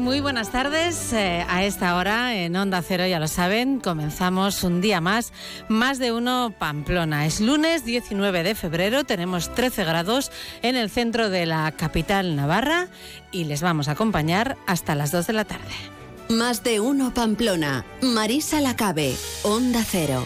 Muy buenas tardes. Eh, a esta hora en Onda Cero, ya lo saben, comenzamos un día más, más de uno Pamplona. Es lunes 19 de febrero, tenemos 13 grados en el centro de la capital Navarra y les vamos a acompañar hasta las 2 de la tarde. Más de uno Pamplona. Marisa Lacabe, Onda Cero.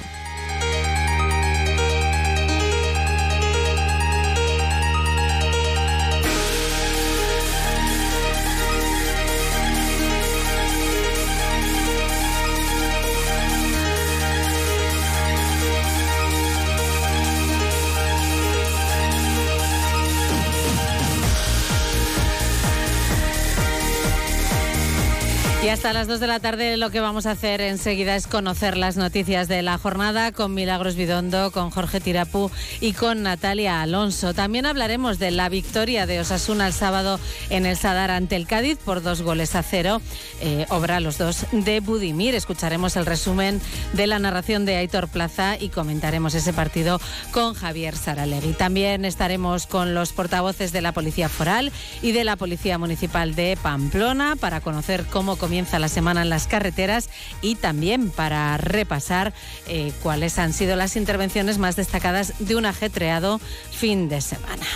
Hasta las 2 de la tarde lo que vamos a hacer enseguida es conocer las noticias de la jornada con Milagros Bidondo, con Jorge Tirapú y con Natalia Alonso. También hablaremos de la victoria de Osasuna el sábado en el Sadar ante el Cádiz por dos goles a cero. Eh, obra los dos de Budimir. Escucharemos el resumen de la narración de Aitor Plaza y comentaremos ese partido con Javier Saralegui. También estaremos con los portavoces de la Policía Foral y de la Policía Municipal de Pamplona para conocer cómo comienza comienza la semana en las carreteras y también para repasar eh, cuáles han sido las intervenciones más destacadas de un ajetreado fin de semana.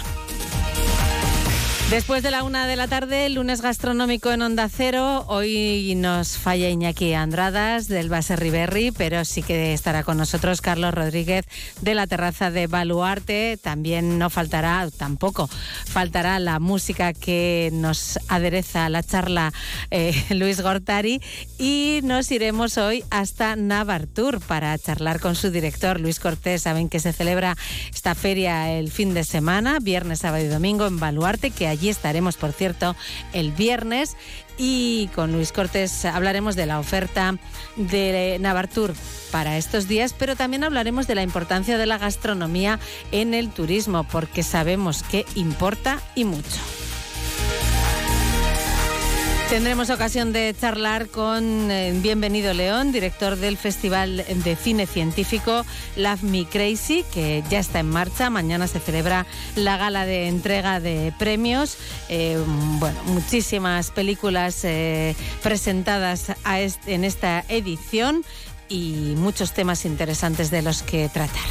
Después de la una de la tarde, lunes gastronómico en Onda Cero. Hoy nos falla Iñaki Andradas del Base Riberri, pero sí que estará con nosotros Carlos Rodríguez de la terraza de Baluarte. También no faltará, tampoco faltará la música que nos adereza la charla eh, Luis Gortari. Y nos iremos hoy hasta Navartur para charlar con su director Luis Cortés. Saben que se celebra esta feria el fin de semana, viernes, sábado y domingo en Baluarte, que Allí estaremos, por cierto, el viernes y con Luis Cortés hablaremos de la oferta de Navartur para estos días, pero también hablaremos de la importancia de la gastronomía en el turismo, porque sabemos que importa y mucho. Tendremos ocasión de charlar con eh, Bienvenido León, director del Festival de Cine Científico Love Me Crazy, que ya está en marcha. Mañana se celebra la gala de entrega de premios. Eh, bueno, muchísimas películas eh, presentadas en esta edición y muchos temas interesantes de los que tratar.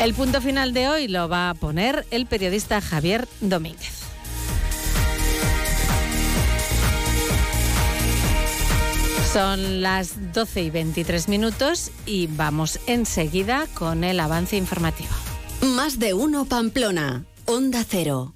El punto final de hoy lo va a poner el periodista Javier Domínguez. Son las 12 y 23 minutos y vamos enseguida con el avance informativo. Más de uno Pamplona, Onda Cero.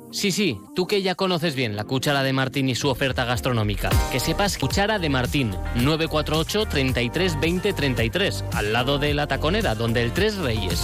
Sí, sí, tú que ya conoces bien la cuchara de Martín y su oferta gastronómica. Que sepas cuchara de Martín, 948 33 20 33, al lado de la taconera, donde el Tres Reyes.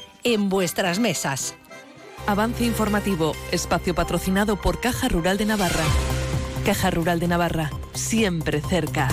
en vuestras mesas. Avance informativo, espacio patrocinado por Caja Rural de Navarra. Caja Rural de Navarra, siempre cerca.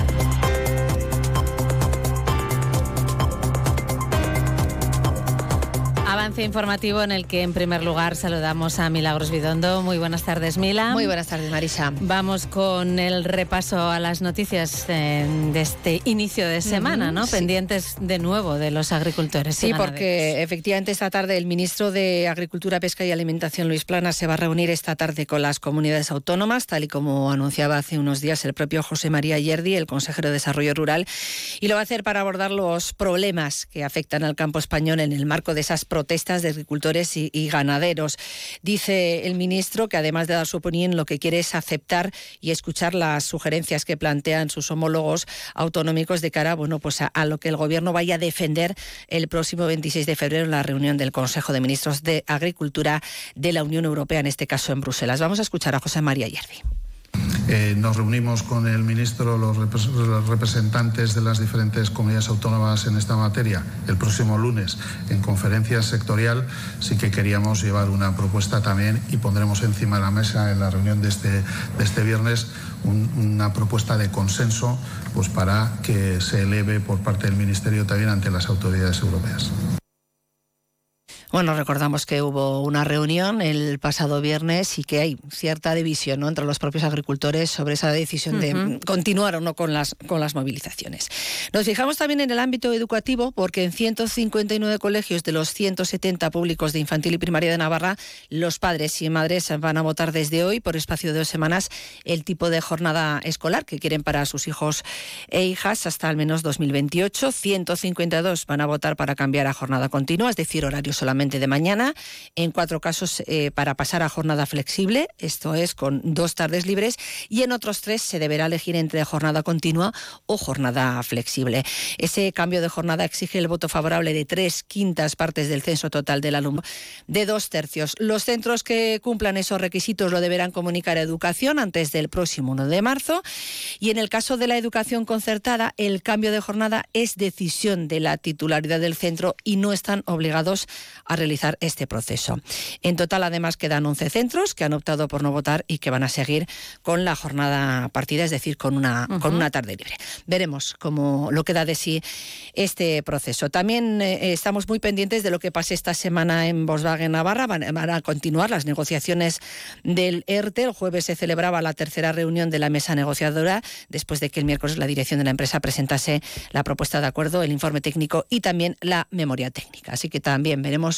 Balance informativo en el que en primer lugar saludamos a Milagros Bidondo. Muy buenas tardes, Mila. Muy buenas tardes, Marisa. Vamos con el repaso a las noticias eh, de este inicio de semana, ¿no? Pendientes de nuevo de los agricultores. Sí, porque efectivamente esta tarde el ministro de Agricultura, Pesca y Alimentación, Luis Plana, se va a reunir esta tarde con las comunidades autónomas, tal y como anunciaba hace unos días el propio José María Yerdi, el consejero de Desarrollo Rural, y lo va a hacer para abordar los problemas que afectan al campo español en el marco de esas protestas de agricultores y, ganaderos. Dice el ministro que además de dar su opinión, lo que quiere es aceptar y escuchar las sugerencias que plantean sus homólogos autonómicos de cara bueno, pues a, lo que el Gobierno vaya a defender el próximo 26 de febrero en la reunión del Consejo de Ministros de Agricultura de la Unión Europea, en este caso en Bruselas. Vamos a escuchar a José María Yerdi. Eh, nos reunimos con el ministro, los, representantes de las diferentes comunidades autónomas en esta materia el próximo lunes en conferencia sectorial. Sí que queríamos llevar una propuesta también y pondremos encima de la mesa en la reunión de este, de este viernes una propuesta de consenso pues, para que se eleve por parte del Ministerio también ante las autoridades europeas. Bueno, recordamos que hubo una reunión el pasado viernes y que hay cierta división entre los propios agricultores sobre esa decisión de continuar o no con las, con las movilizaciones. Nos fijamos también en el ámbito educativo porque en 159 colegios de los 170 públicos de infantil y primaria de Navarra, los padres y madres van a votar desde hoy por espacio de dos semanas el tipo de jornada escolar que quieren para sus hijos e hijas hasta al menos 2028. 152 van a votar para cambiar a jornada continua, es decir, horario solamente de mañana, en cuatro casos eh, para pasar a jornada flexible, esto es con dos tardes libres, y en otros tres se deberá elegir entre jornada continua o jornada flexible. Ese cambio de jornada exige el voto favorable de tres quintas partes del censo total del alumno, de dos tercios. Los centros que cumplan esos requisitos lo deberán comunicar a Educación antes del próximo 1 de marzo, y en el caso de la educación concertada, el cambio de jornada es decisión de la titularidad del centro y no están obligados a realizar este proceso. En total, además, quedan 11 centros que han optado por no votar y que van a seguir con la jornada partida, es decir, con una, con una tarde libre. Veremos cómo lo queda de sí este proceso. También eh, estamos muy pendientes de lo que pase esta semana en Volkswagen Navarra. Van, a continuar las negociaciones del ERTE. El jueves se celebraba la tercera reunión de la mesa negociadora después de que el miércoles la dirección de la empresa presentase la propuesta de acuerdo, el informe técnico y también la memoria técnica. Así que también veremos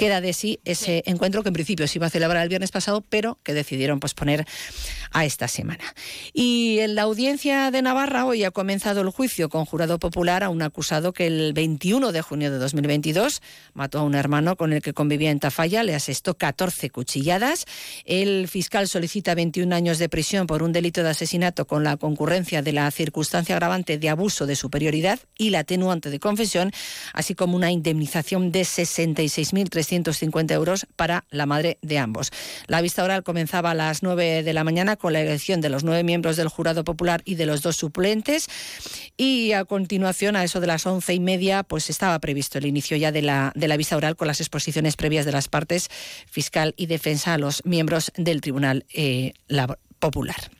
queda de sí ese encuentro que en principio se iba a celebrar el viernes pasado, pero que decidieron posponer a esta semana. Y en la audiencia de Navarra hoy ha comenzado el juicio con jurado popular a un acusado que el 21 de junio de 2022 mató a un hermano con el que convivía en Tafalla, le asestó 14 cuchilladas. El fiscal solicita 21 años de prisión por un delito de asesinato con la concurrencia de la circunstancia agravante de abuso de superioridad y la atenuante de confesión, así como una indemnización de 66 6.350 euros para la madre de ambos. La vista oral comenzaba a las 9 de la mañana con la elección de los nueve miembros del jurado popular y de los dos suplentes y a continuación, a eso de las once y media, pues estaba previsto el inicio ya de la, de la vista oral con las exposiciones previas de las partes fiscal y defensa a los miembros del Tribunal eh, Popular.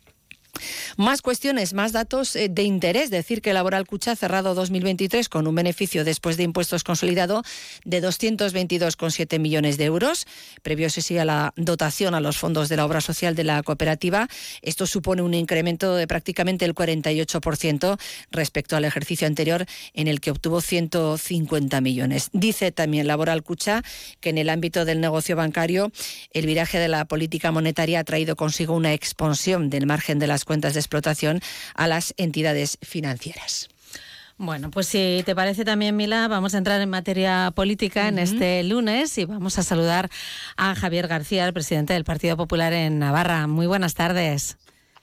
Más cuestiones, más datos eh, de interés. Decir que Laboral Cucha ha cerrado 2023 con un beneficio después de impuestos consolidado de 222,7 millones de euros. Previo se sigue la dotación a los fondos de la obra social de la cooperativa. Esto supone un incremento de prácticamente el 48% respecto al ejercicio anterior en el que obtuvo 150 millones. Dice también Laboral Cucha que en el ámbito del negocio bancario el viraje de la política monetaria ha traído consigo una expansión del margen de las cuentas de explotación a las entidades financieras. Bueno, pues si te parece también, Mila, vamos a entrar en materia política en este lunes y vamos a saludar a Javier García, el presidente del Partido Popular en Navarra. Muy buenas tardes.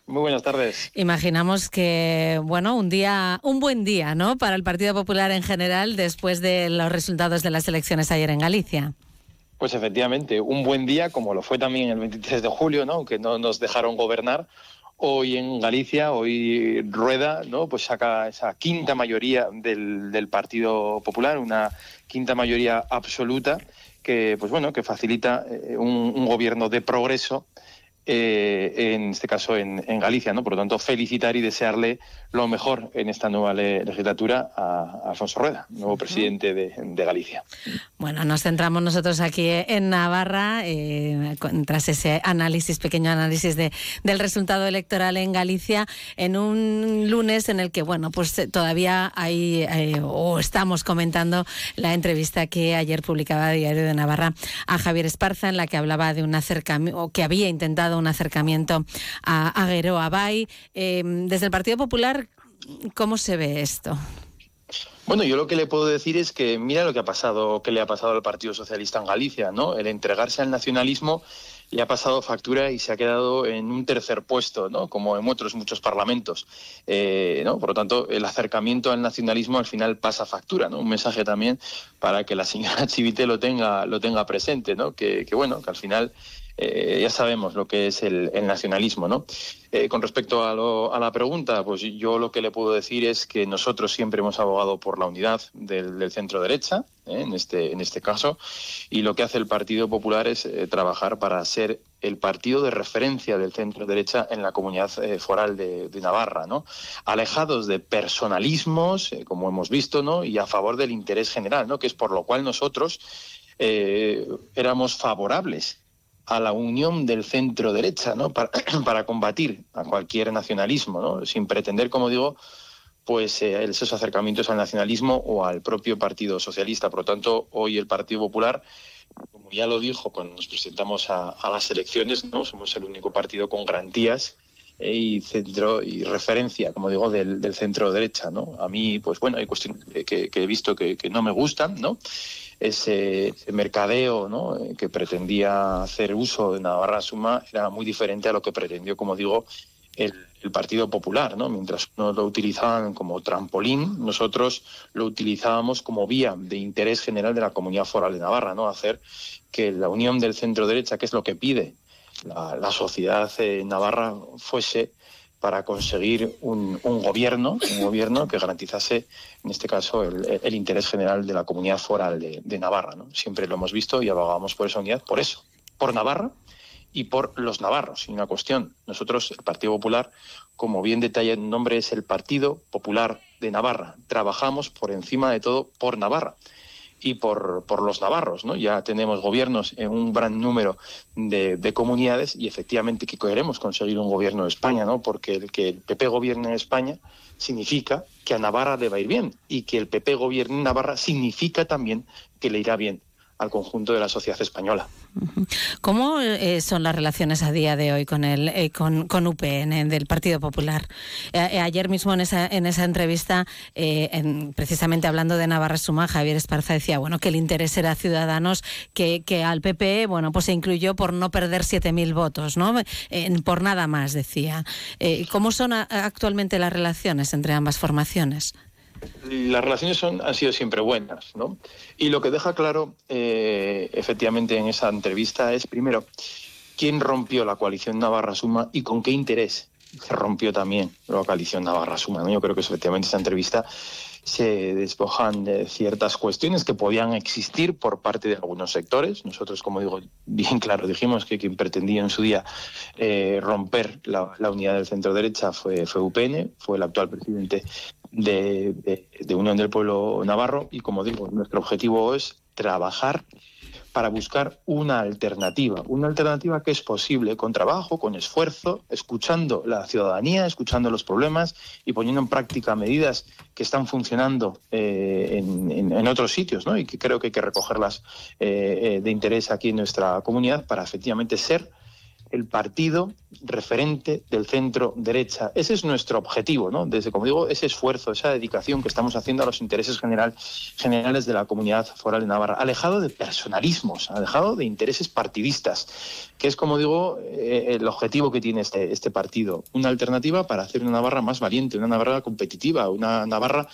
Muy buenas tardes. Imaginamos que, bueno, un día, un buen día, ¿no? Para el Partido Popular en general después de los resultados de las elecciones ayer en Galicia. Pues efectivamente, un buen día, como lo fue también el 23 de julio, ¿no? Que no nos dejaron gobernar, Hoy en Galicia, hoy Rueda, ¿no? Pues saca esa quinta mayoría del, Partido Popular, una quinta mayoría absoluta que, pues bueno, que facilita eh, un, gobierno de progreso eh, en este caso en, Galicia. ¿no? Por lo tanto, felicitar y desearle lo mejor en esta nueva legislatura a, Alfonso Rueda, nuevo presidente de, Galicia. Bueno, nos centramos nosotros aquí en Navarra, eh, tras ese análisis, pequeño análisis de, del resultado electoral en Galicia, en un lunes en el que, bueno, pues eh, todavía hay, o estamos comentando la entrevista que ayer publicaba Diario de Navarra a Javier Esparza, en la que hablaba de un acercamiento, o que había intentado un acercamiento a, a Abay. Em, desde el Partido Popular, ¿cómo se ve esto? Bueno, yo lo que le puedo decir es que mira lo que ha pasado, que le ha pasado al Partido Socialista en Galicia, ¿no? El entregarse al nacionalismo le ha pasado factura y se ha quedado en un tercer puesto, ¿no? Como en otros muchos parlamentos, eh, ¿no? Por lo tanto, el acercamiento al nacionalismo al final pasa factura, ¿no? Un mensaje también para que la señora Chivite lo tenga, lo tenga presente, ¿no? Que, que bueno, que al final eh, ya sabemos lo que es el, nacionalismo. ¿no? Eh, con respecto a, la pregunta, pues yo lo que le puedo decir es que nosotros siempre hemos abogado por la unidad del, centro derecha, ¿eh? en, este, en este caso, y lo que hace el Partido Popular es trabajar para ser el partido de referencia del centro derecha en la comunidad foral de, Navarra, ¿no? Alejados de personalismos, como hemos visto, ¿no? Y a favor del interés general, ¿no? Que es por lo cual nosotros éramos favorables a la unión del centro derecha, ¿no? Para, combatir a cualquier nacionalismo, ¿no? Sin pretender, como digo, pues eh, esos acercamientos al nacionalismo o al propio Partido Socialista. Por lo tanto, hoy el Partido Popular, como ya lo dijo cuando nos presentamos a, las elecciones, ¿no? Somos el único partido con garantías eh, y centro y referencia, como digo, del, centro derecha, ¿no? A mí, pues bueno, hay cuestiones que, he visto que, que no me gustan, ¿no? Ese, mercadeo. Eh, que pretendía hacer uso de Navarra Suma era muy diferente a lo que pretendió, como digo, el, Partido Popular, ¿no? Mientras unos lo utilizaban como trampolín, nosotros lo utilizábamos como vía de interés general de la comunidad foral de Navarra, ¿no? Hacer que la unión del centro derecha, que es lo que pide la, la sociedad eh, navarra, fuese para conseguir un, gobierno, un gobierno que garantizase, en este caso, el, interés general de la comunidad foral de, Navarra. ¿no? Siempre lo hemos visto y abogamos por esa unidad, por eso, por Navarra y por los navarros. Y una cuestión, nosotros, el Partido Popular, como bien detalla el nombre, es el Partido Popular de Navarra. Trabajamos por encima de todo por Navarra y por, por los navarros. ¿no? Ya tenemos gobiernos en un gran número de, comunidades y efectivamente que queremos conseguir un gobierno de España, ¿no? porque el que el PP gobierne en España significa que a Navarra le va a ir bien y que el PP gobierne en Navarra significa también que le irá bien al conjunto de la sociedad española. ¿Cómo eh, son las relaciones a día de hoy con el eh, con, con, UPN del Partido Popular? Eh, ayer mismo en esa, en esa entrevista, precisamente hablando de Navarra Suma, Javier Esparza decía bueno que el interés era Ciudadanos, que, que al PP bueno pues se incluyó por no perder 7.000 votos, ¿no? por nada más, decía. ¿Cómo son actualmente las relaciones entre ambas formaciones? Las relaciones son, han sido siempre buenas, ¿no? Y lo que deja claro, eh, efectivamente, en esa entrevista es, primero, quién rompió la coalición Navarra-Suma y con qué interés se rompió también la coalición Navarra-Suma. Yo creo que efectivamente esa entrevista se despojan de ciertas cuestiones que podían existir por parte de algunos sectores. Nosotros, como digo, bien claro, dijimos que quien pretendía en su día eh, romper la, unidad del centro derecha fue UPN, fue el actual presidente de, Unión del Pueblo Navarro y, como digo, nuestro objetivo es trabajar para buscar una alternativa, una alternativa que es posible con trabajo, con esfuerzo, escuchando la ciudadanía, escuchando los problemas y poniendo en práctica medidas que están funcionando eh, en, otros sitios ¿no? y que creo que hay que recogerlas eh, eh, de interés aquí en nuestra comunidad para efectivamente ser el partido referente del centro derecha. Ese es nuestro objetivo, ¿no? Desde, como digo, ese esfuerzo, esa dedicación que estamos haciendo a los intereses general, generales de la comunidad foral de Navarra, alejado de personalismos, alejado de intereses partidistas, que es, como digo, eh, el objetivo que tiene este, este partido. Una alternativa para hacer una Navarra más valiente, una Navarra competitiva, una Navarra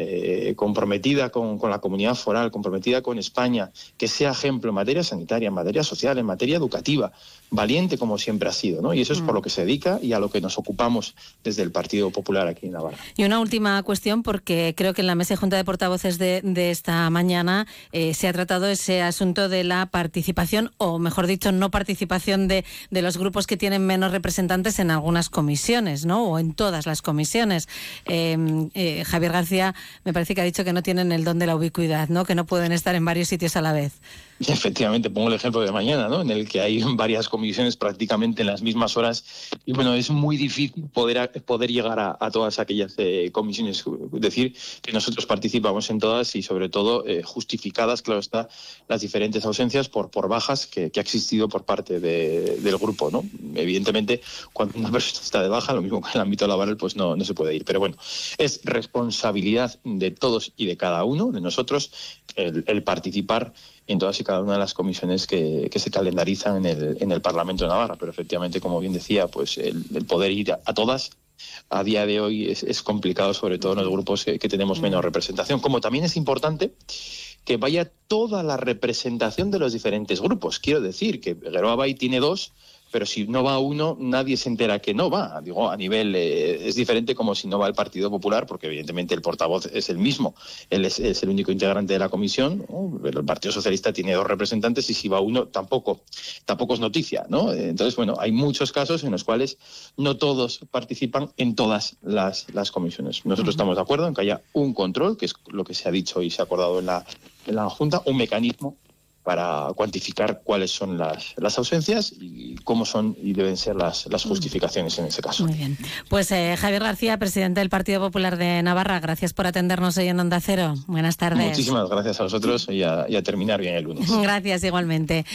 eh, comprometida con, con, la comunidad foral, comprometida con España, que sea ejemplo en materia sanitaria, en materia social, en materia educativa, valiente como siempre ha sido, ¿no? Y eso es por lo que se dedica y a lo que nos ocupamos desde el Partido Popular aquí en Navarra. Y una última cuestión, porque creo que en la mesa de Junta de Portavoces de, de esta mañana eh, se ha tratado ese asunto de la participación, o mejor dicho, no participación de, de, los grupos que tienen menos representantes en algunas comisiones, ¿no? O en todas las comisiones. Eh, eh, Javier García me parece que ha dicho que no tienen el don de la ubicuidad, ¿no? Que no pueden estar en varios sitios a la vez. Efectivamente, pongo el ejemplo de mañana, ¿no? En el que hay varias comisiones prácticamente en las mismas horas y bueno, es muy difícil poder, poder llegar a, todas aquellas eh, comisiones. Es decir, que nosotros participamos en todas y sobre todo eh, justificadas, claro está, las diferentes ausencias por, por bajas que, ha existido por parte de, del grupo, ¿no? Evidentemente, cuando una persona está de baja, lo mismo que en el ámbito laboral, pues no, no se puede ir. Pero bueno, es responsabilidad de todos y de cada uno, de nosotros, el participar en todas y cada una de las comisiones que, que se calendarizan en el, en el, Parlamento de Navarra. Pero efectivamente, como bien decía, pues el, el poder ir a, a, todas a día de hoy es, es complicado, sobre todo en los grupos que, que, tenemos menos representación. Como también es importante que vaya toda la representación de los diferentes grupos. Quiero decir que Geroa Bay tiene dos, pero si no va uno, nadie se entera que no va. Digo, a nivel eh, es diferente como si no va el Partido Popular, porque evidentemente el portavoz es el mismo, él es, es el único integrante de la comisión, ¿no? pero el Partido Socialista tiene dos representantes y si va uno tampoco, tampoco es noticia, ¿no? Entonces, bueno, hay muchos casos en los cuales no todos participan en todas las, las comisiones. Nosotros uh -huh. estamos de acuerdo en que haya un control, que es lo que se ha dicho y se ha acordado en la, en la Junta, un mecanismo para cuantificar cuáles son las, las, ausencias y cómo son y deben ser las, las justificaciones en ese caso. Muy bien. Pues eh, Javier García, presidente del Partido Popular de Navarra, gracias por atendernos hoy en Onda Cero. Buenas tardes. Muchísimas gracias a vosotros y a, y a terminar bien el lunes. Gracias igualmente.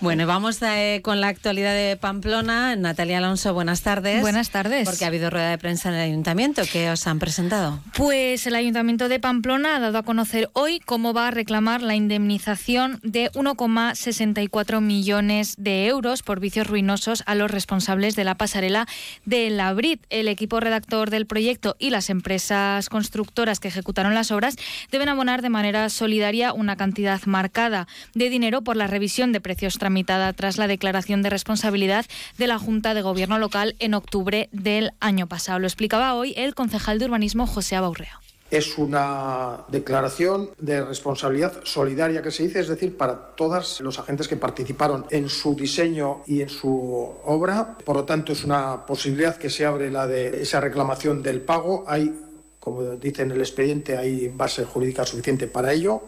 Bueno, vamos eh, con la actualidad de Pamplona. Natalia Alonso, buenas tardes. Buenas tardes. Porque ha habido rueda de prensa en el ayuntamiento. ¿Qué os han presentado? Pues el ayuntamiento de Pamplona ha dado a conocer hoy cómo va a reclamar la indemnización de 1,64 millones de euros por vicios ruinosos a los responsables de la pasarela de la Brit. El equipo redactor del proyecto y las empresas constructoras que ejecutaron las obras deben abonar de manera solidaria una cantidad marcada de dinero por la revisión de precios tramitada tras la declaración de responsabilidad de la Junta de Gobierno local en octubre del año pasado. Lo explicaba hoy el concejal de urbanismo José Abaurrea. Es una declaración de responsabilidad solidaria que se dice, es decir, para todos los agentes que participaron en su diseño y en su obra. Por lo tanto, es una posibilidad que se abre la de esa reclamación del pago. Hay, como dice en el expediente, hay base jurídica suficiente para ello.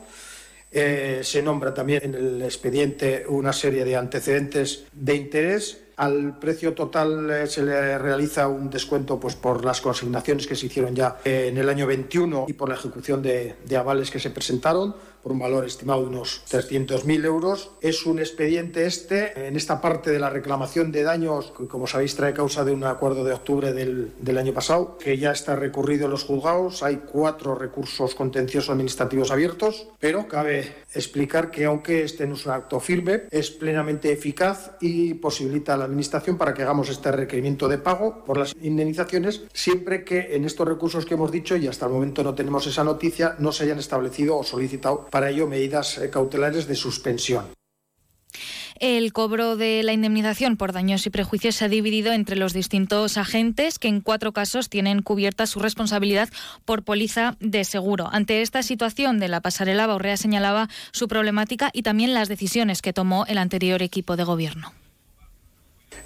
Eh, se nombra también en el expediente una serie de antecedentes de interés al precio total eh, se le realiza un descuento pues, por las consignaciones que se hicieron ya en el año 21 y por la ejecución de, de avales que se presentaron por un valor estimado de unos 300.000 euros. Es un expediente este, en esta parte de la reclamación de daños, que como sabéis trae causa de un acuerdo de octubre del, del año pasado, que ya está recurrido en los juzgados. Hay cuatro recursos contenciosos administrativos abiertos, pero cabe explicar que aunque este no es un acto firme, es plenamente eficaz y posibilita a la Administración para que hagamos este requerimiento de pago por las indemnizaciones, siempre que en estos recursos que hemos dicho, y hasta el momento no tenemos esa noticia, no se hayan establecido o solicitado para ello medidas cautelares de suspensión. El cobro de la indemnización por daños y prejuicios se ha dividido entre los distintos agentes que en cuatro casos tienen cubierta su responsabilidad por póliza de seguro. Ante esta situación de la pasarela, Baurrea señalaba su problemática y también las decisiones que tomó el anterior equipo de gobierno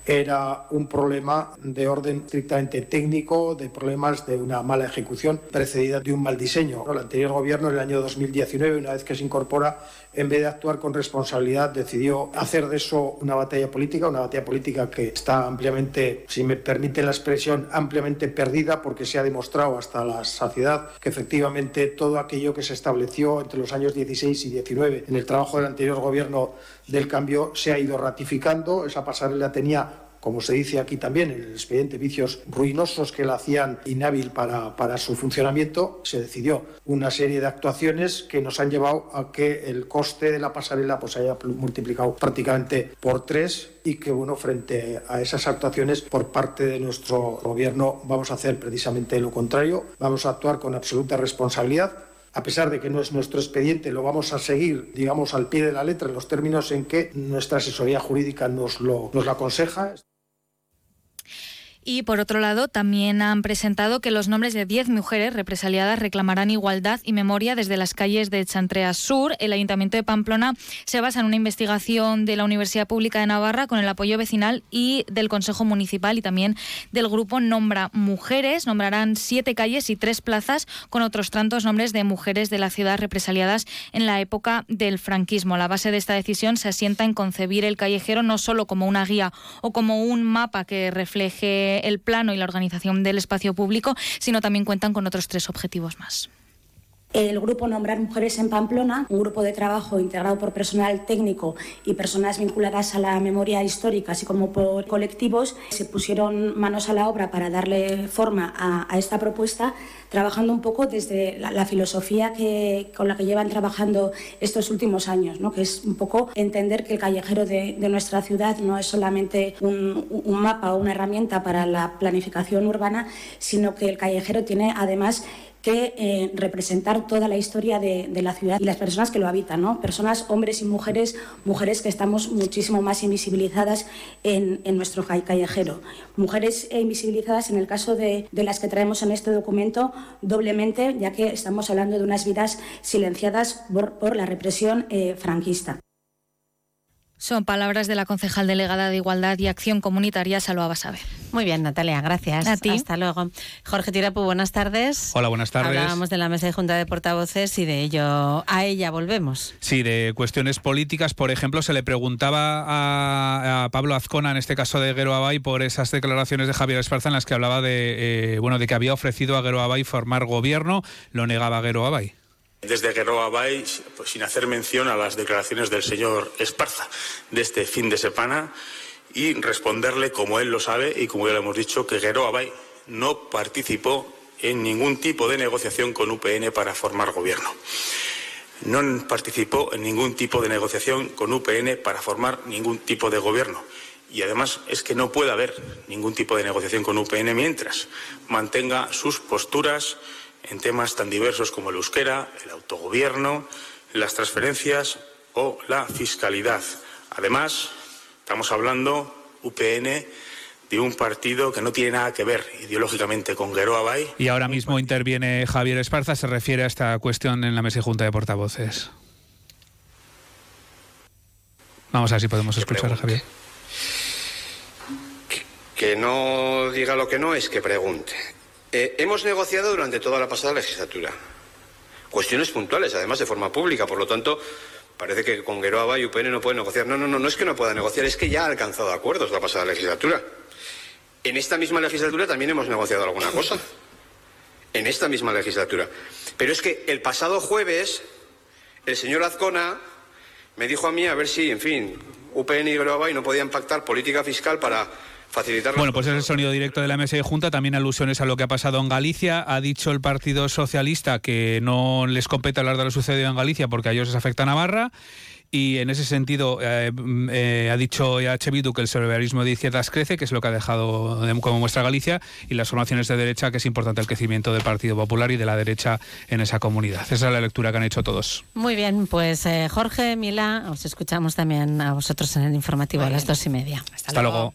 era un problema de orden estrictamente técnico, de problemas de una mala ejecución precedida de un mal diseño. El anterior gobierno, en el año 2019, una vez que se incorpora, en vez de actuar con responsabilidad, decidió hacer de eso una batalla política, una batalla política que está ampliamente, si me permite la expresión, ampliamente perdida porque se ha demostrado hasta la saciedad que efectivamente todo aquello que se estableció entre los años 16 y 19 en el trabajo del anterior gobierno del cambio se ha ido ratificando. Esa pasarela tenía como se dice aquí también, en el expediente vicios ruinosos que la hacían inhábil para, para su funcionamiento, se decidió una serie de actuaciones que nos han llevado a que el coste de la pasarela pues haya multiplicado prácticamente por tres y que bueno frente a esas actuaciones por parte de nuestro gobierno vamos a hacer precisamente lo contrario. Vamos a actuar con absoluta responsabilidad a pesar de que no es nuestro expediente, lo vamos a seguir, digamos, al pie de la letra en los términos en que nuestra asesoría jurídica nos lo, nos lo aconseja. Y por otro lado, también han presentado que los nombres de 10 mujeres represaliadas reclamarán igualdad y memoria desde las calles de Chantrea Sur. El Ayuntamiento de Pamplona se basa en una investigación de la Universidad Pública de Navarra con el apoyo vecinal y del Consejo Municipal y también del grupo Nombra Mujeres. Nombrarán siete calles y tres plazas con otros tantos nombres de mujeres de la ciudad represaliadas en la época del franquismo. La base de esta decisión se asienta en concebir el callejero no solo como una guía o como un mapa que refleje el plano y la organización del espacio público, sino también cuentan con otros tres objetivos más. El grupo Nombrar Mujeres en Pamplona, un grupo de trabajo integrado por personal técnico y personas vinculadas a la memoria histórica, así como por colectivos, se pusieron manos a la obra para darle forma a, esta propuesta, trabajando un poco desde la, filosofía que, con la que llevan trabajando estos últimos años, ¿no? que es un poco entender que el callejero de, nuestra ciudad no es solamente un, un mapa o una herramienta para la planificación urbana, sino que el callejero tiene además que eh, representar toda la historia de, la ciudad y las personas que lo habitan, ¿no? Personas, hombres y mujeres, mujeres que estamos muchísimo más invisibilizadas en, nuestro callejero. Mujeres invisibilizadas en el caso de, las que traemos en este documento doblemente, ya que estamos hablando de unas vidas silenciadas por, la represión eh, franquista. Son palabras de la concejal delegada de Igualdad y Acción Comunitaria, Salva Basabe. Muy bien, Natalia, gracias. A ti. Hasta luego. Jorge Tirapu, buenas tardes. Hola, buenas tardes. Hablábamos de la mesa de Junta de Portavoces y de ello a ella volvemos. Sí, de cuestiones políticas. Por ejemplo, se le preguntaba a, Pablo Azcona, en este caso de Guero Abay, por esas declaraciones de Javier Esparza en las que hablaba de, eh, bueno, de que había ofrecido a Guero Abay formar gobierno. Lo negaba Guero Abay. Desde Guerrero Bay, pues sin hacer mención a las declaraciones del señor Esparza de este fin de semana y responderle, como él lo sabe y como ya lo hemos dicho, que Guerrero Abay no participó en ningún tipo de negociación con UPN para formar gobierno. No participó en ningún tipo de negociación con UPN para formar ningún tipo de gobierno. Y además es que no puede haber ningún tipo de negociación con UPN mientras mantenga sus posturas en temas tan diversos como el euskera, el autogobierno, las transferencias o la fiscalidad. Además, estamos hablando, UPN, de un partido que no tiene nada que ver ideológicamente con Gueroa Bay. Y ahora mismo interviene Javier Esparza, se refiere a esta cuestión en la mesa y junta de portavoces. Vamos a ver si podemos escuchar a Javier. que no diga lo que no es que pregunte. Eh, hemos negociado durante toda la pasada legislatura. Cuestiones puntuales, además de forma pública. Por lo tanto, parece que con Gueroaba y UPN no pueden negociar. No, no, no, no es que no pueda negociar, es que ya ha alcanzado acuerdos la pasada legislatura. En esta misma legislatura también hemos negociado alguna cosa. En esta misma legislatura. Pero es que el pasado jueves, el señor Azcona me dijo a mí a ver si, en fin, UPN y y no podían pactar política fiscal para bueno, pues es el sonido directo de la mesa de Junta, también alusiones a lo que ha pasado en Galicia. Ha dicho el Partido Socialista que no les compete hablar de lo sucedido en Galicia porque a ellos les afecta Navarra. Y en ese sentido eh, eh, ha dicho H. Bildu que el solidarismo de izquierdas crece, que es lo que ha dejado como muestra Galicia, y las formaciones de derecha, que es importante el crecimiento del Partido Popular y de la derecha en esa comunidad. Esa es la lectura que han hecho todos. Muy bien, pues eh, Jorge, Mila, os escuchamos también a vosotros en el informativo a las dos y media. Hasta, luego.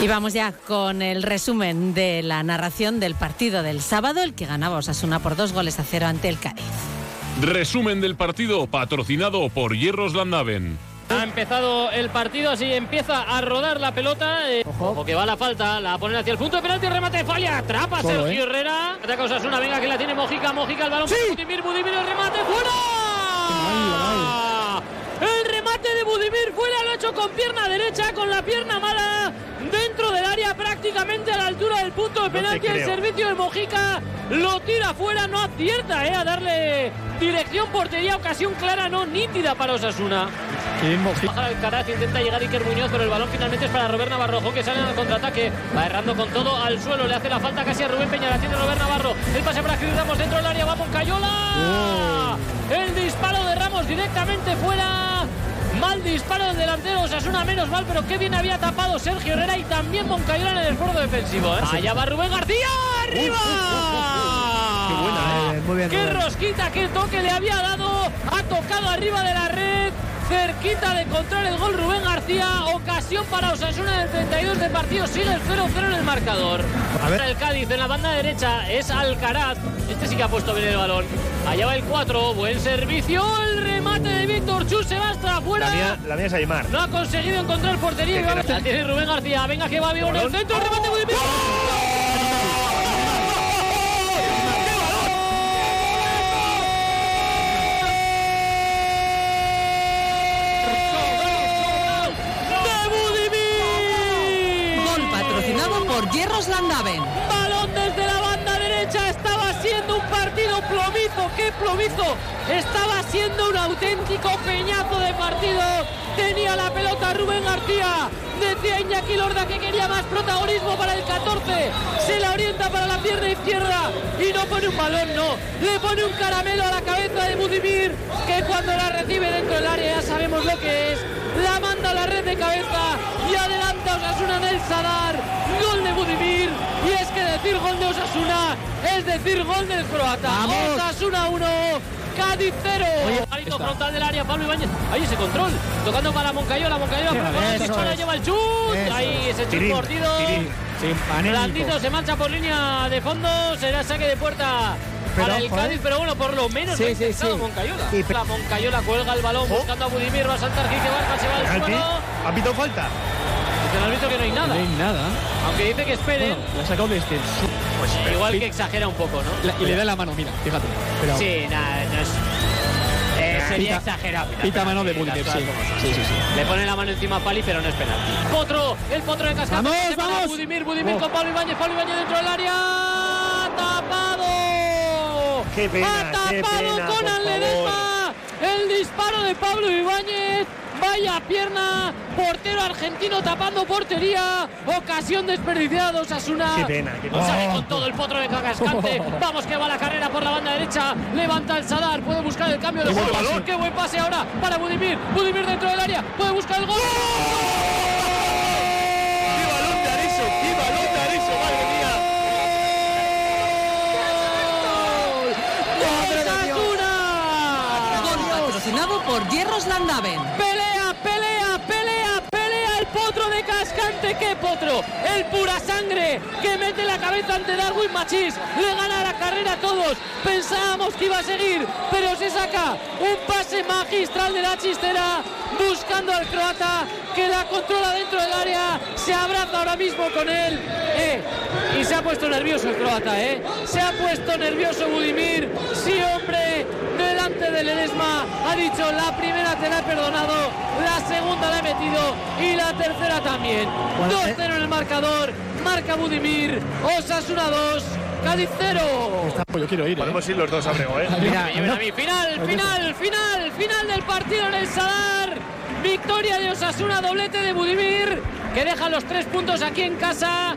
Y vamos ya con el resumen de la narración del partido del sábado, el que ganaba Osasuna por dos goles a cero ante el Cádiz. Resumen del partido patrocinado por Hierros Landaven. Ha empezado el partido, así empieza a rodar la pelota. eh, ojo. que va la falta, la ponen hacia el punto de penalti, remate, falla, atrapa Solo, Sergio ¿eh? Herrera. Ataca Osasuna, venga que la tiene Mojica, Mojica, el balón. para Budimir, Budimir, el remate, fuera. El remate de Budimir fuera, lo ha hecho con pierna derecha, con la pierna mala, dentro del área, prácticamente a la altura del punto de penalti. el servicio de Mojica lo tira fuera, no acierta eh, a darle dirección, portería, ocasión clara, no nítida para Osasuna. Baja Alcaraz, intenta llegar Iker Muñoz, pero el balón finalmente es para Robert Navarro, que sale al contraataque, va errando con todo al suelo, le hace la falta casi a Rubén Peña, la tiene Robert Navarro, el pase para Cris Ramos dentro del área, va Moncayola, el disparo de Ramos directamente fuera, mal disparo del delantero, Osasuna menos mal, pero qué bien había tapado Sergio Herrera y también Moncayola en el esfuerzo defensivo, ¿eh? allá va Rubén García, arriba. Qué buena, eh, muy bien, Qué Rubén. rosquita, qué toque le había dado. Ha tocado arriba de la red. Cerquita de encontrar el gol Rubén García. Ocasión para Osasuna en el 32 de partido. Sigue el 0-0 en el marcador. A ver. El Cádiz en la banda derecha es Alcaraz. Este sí que ha puesto bien el balón. Allá va el 4. Buen servicio. El remate de Víctor Chus se va hasta afuera. La mía, la mía es Aymar. No ha conseguido encontrar portería. La tiene Rubén García. Venga que va bien en el centro. Remate muy bien. de Hierros Landaven. Balón desde la banda derecha. Estaba siendo un partido plomizo. ¡Qué plomizo! Estaba siendo un auténtico peñazo de partido. Tenía la pelota Rubén García. Decía Iñaki Lorda que quería más protagonismo para el 14. Se la orienta para la pierna izquierda. Y no pone un balón, no. Le pone un caramelo a la cabeza de Budimir. Que cuando la recibe dentro del área ya sabemos lo que es. La manda a la red de cabeza. Y adelanta Osasuna en el Sadar. Gol de Budimir. Y es que decir gol de Osasuna es decir gol del croata. Osasuna 1. Cádiz 0. Palito frontal del área, Pablo Ibáñez. Ahí ese control. Tocando para Moncayola. Moncayola. Moncayola, lleva el chut. Eso Ahí ese chut Tirín, mordido. tirín. Blandito se mancha por línea de fondo. Será saque de puerta. Pero, para el joder. Cádiz, pero bueno, por lo menos Sí, lo ha sí, intentado sí. Moncayola. Y pe- La Moncayola cuelga el balón buscando a Budimir, va a saltar Quique Barca, se va al suelo. ¿Ha pitado falta? Dice el árbitro que no hay nada. No hay nada. Aunque dice que esperen. Bueno, la ha sacado desde el sur. Pues igual que exagera un poco, ¿no? La- y le da la mano, mira, fíjate. Pero, Sí, nada, no es. eh, sería Pita- exagerado. Pita mano de Budimir, Las sí. Sí, sí, sí. Le pone la mano encima a Pali, pero no es penalti. Potro, el potro de cascada. ¡Vamos, vamos! Budimir, Budimir Oh. con Pablo Ibáñez, Pablo Ibáñez dentro del área. ¡Tapado! Qué pena, ha qué pena, Conan. El disparo de Pablo Ibáñez. Vaya pierna, portero argentino tapando portería, ocasión desperdiciada Osasuna. Qué pena, qué pena. Sale Oh. con todo el potro de. Vamos que va la carrera por la banda derecha. Levanta el Sadar, puede buscar el cambio de juego. Qué buen pase ahora para Budimir. Budimir dentro del área, puede buscar el gol. ¡Qué por Hierros Landaven. Pelea, pelea, pelea, pelea el potro de Cascante. ¡Qué potro! El pura sangre que mete la cabeza ante Darwin Machís. Le gana la carrera a todos. Pensábamos que iba a seguir, pero se saca un pase magistral de la chistera buscando al croata que la controla dentro del área. Se abraza ahora mismo con él. Eh, y se ha puesto nervioso el croata, ¿eh? Se ha puesto nervioso Budimir. Sí, hombre, delante de Ledesma. Ha dicho, la primera te la he perdonado, la segunda la he metido y la tercera también. Bueno, 2-0 en el marcador. Marca Budimir. Osasuna 2. Cádiz 0. Está- pues yo quiero ir. ¿eh? Podemos ir los dos a Brego, ¿eh? Mira, Me lleven no- a mí. Final, final, final, final del partido en el Sadar. Victoria de Osasuna, doblete de Budimir, que deja los tres puntos aquí en casa.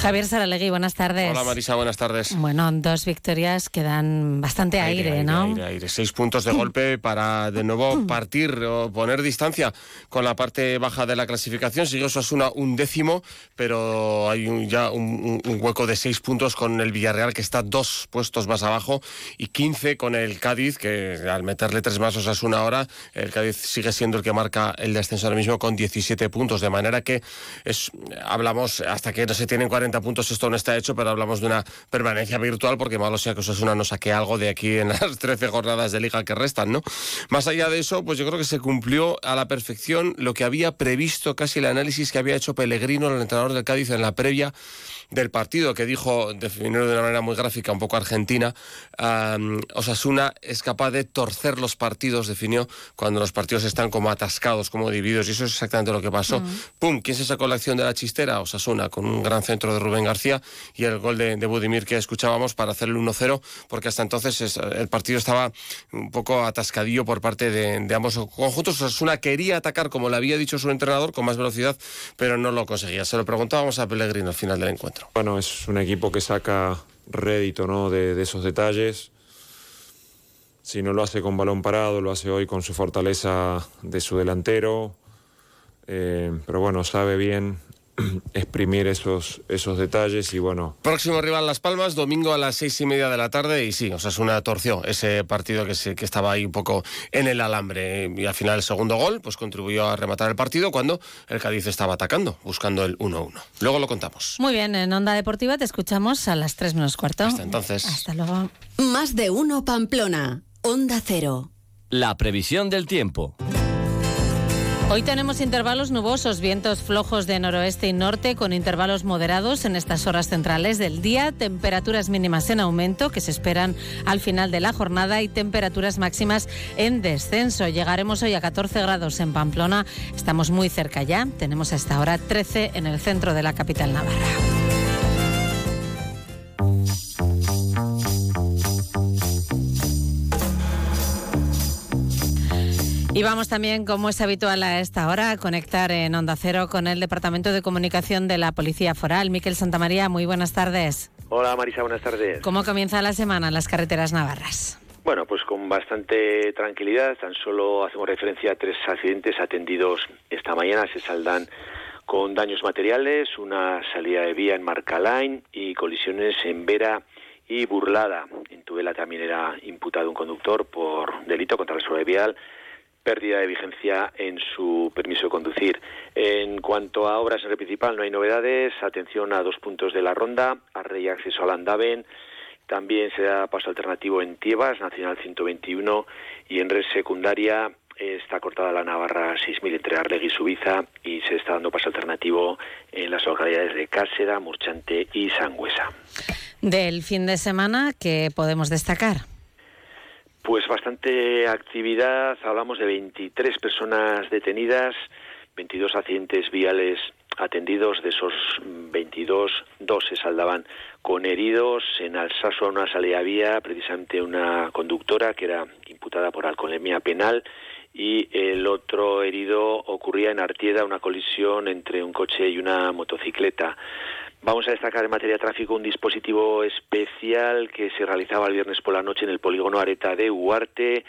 Javier Saralegui, buenas tardes. Hola Marisa, buenas tardes. Bueno, dos victorias que dan bastante aire, ¿no? Aire, aire. Seis puntos de golpe para de nuevo partir o poner distancia con la parte baja de la clasificación. Siguió Osasuna un décimo, pero hay un- ya un, un hueco de seis puntos con el Villarreal que está dos puestos más abajo y 15 con el Cádiz, que al meterle tres más Osasuna ahora, el Cádiz sigue siendo el que marca el descenso ahora mismo con 17 puntos. De manera que es, hablamos, hasta que no se tienen 40 puntos, esto no está hecho, pero hablamos de una permanencia virtual, porque malo sea que Osasuna no saque algo de aquí en las 13 jornadas de liga que restan, ¿no? Más allá de eso, pues yo creo que se cumplió a la perfección lo que había previsto casi el análisis que había hecho Pellegrino, el entrenador del Cádiz, en la previa del partido, que dijo, definido de una manera muy gráfica, un poco argentina, Osasuna es capaz de torcer los partidos, definió, cuando los partidos están como atascados, como divididos, y eso es exactamente lo que pasó. ¡Pum! ¿Quién se sacó la acción de la chistera? Osasuna, con un gran centro de Rubén García y el gol de, de Budimir que escuchábamos para hacer el 1-0, porque hasta entonces es- el partido estaba un poco atascadillo por parte de, de ambos conjuntos. Osasuna quería atacar, como le había dicho su entrenador, con más velocidad, pero no lo conseguía. Se lo preguntábamos a Pellegrino al final del encuentro. Bueno, es un equipo que saca rédito ¿no? de, esos detalles. Si no lo hace con balón parado, lo hace hoy con su fortaleza de su delantero. Eh, pero bueno, sabe bien exprimir esos, esos detalles y bueno, Próximo rival Las Palmas, domingo a las seis y media de la tarde y sí, Osasuna torció ese partido que, se, que estaba ahí un poco en el alambre y al final el segundo gol pues contribuyó a rematar el partido cuando el Cádiz estaba atacando, buscando el 1-1. Luego lo contamos. Muy bien, en Onda Deportiva te escuchamos a las 3 menos cuarto. Hasta entonces. Hasta luego. Más de uno Pamplona. Onda Cero. La previsión del tiempo. Hoy tenemos intervalos nubosos, vientos flojos de noroeste y norte con intervalos moderados en estas horas centrales del día, temperaturas mínimas en aumento que se esperan al final de la jornada y temperaturas máximas en descenso. Llegaremos hoy a 14 grados en Pamplona, estamos muy cerca ya, tenemos a esta hora 13 en el centro de la capital navarra. Y vamos también, como es habitual a esta hora, a conectar en Onda Cero con el Departamento de Comunicación de la Policía Foral. Miquel Santamaría, muy buenas tardes. Hola Marisa, buenas tardes. ¿Cómo comienza la semana en las carreteras navarras? Bueno, pues con bastante tranquilidad, tan solo hacemos referencia a tres accidentes atendidos esta mañana, se saldan con daños materiales, una salida de vía en Marcalain y colisiones en Vera y Burlada. En Tudela también era imputado un conductor por delito contra la seguridad vial, pérdida de vigencia en su permiso de conducir. En cuanto a obras en el principal, no hay novedades. Atención a dos puntos de la ronda, Arrey y acceso al Andaven. También se da paso alternativo en Tiebas, Nacional 121, y en red secundaria está cortada la Navarra 6000 entre Arlegui y Subiza y se está dando paso alternativo en las localidades de Cáseda, Murchante y Sangüesa. Del fin de semana, ¿qué podemos destacar? Pues bastante actividad, hablamos de 23 personas detenidas, 22 accidentes viales atendidos, de esos 22, dos se saldaban con heridos. En Alsaso, una salida vía, precisamente una conductora que era imputada por alcoholemia penal y el otro herido ocurría en Artieda, una colisión entre un coche y una motocicleta. Vamos a destacar en materia de tráfico un dispositivo especial que se realizaba el viernes por la noche en el polígono Areta de Huarte.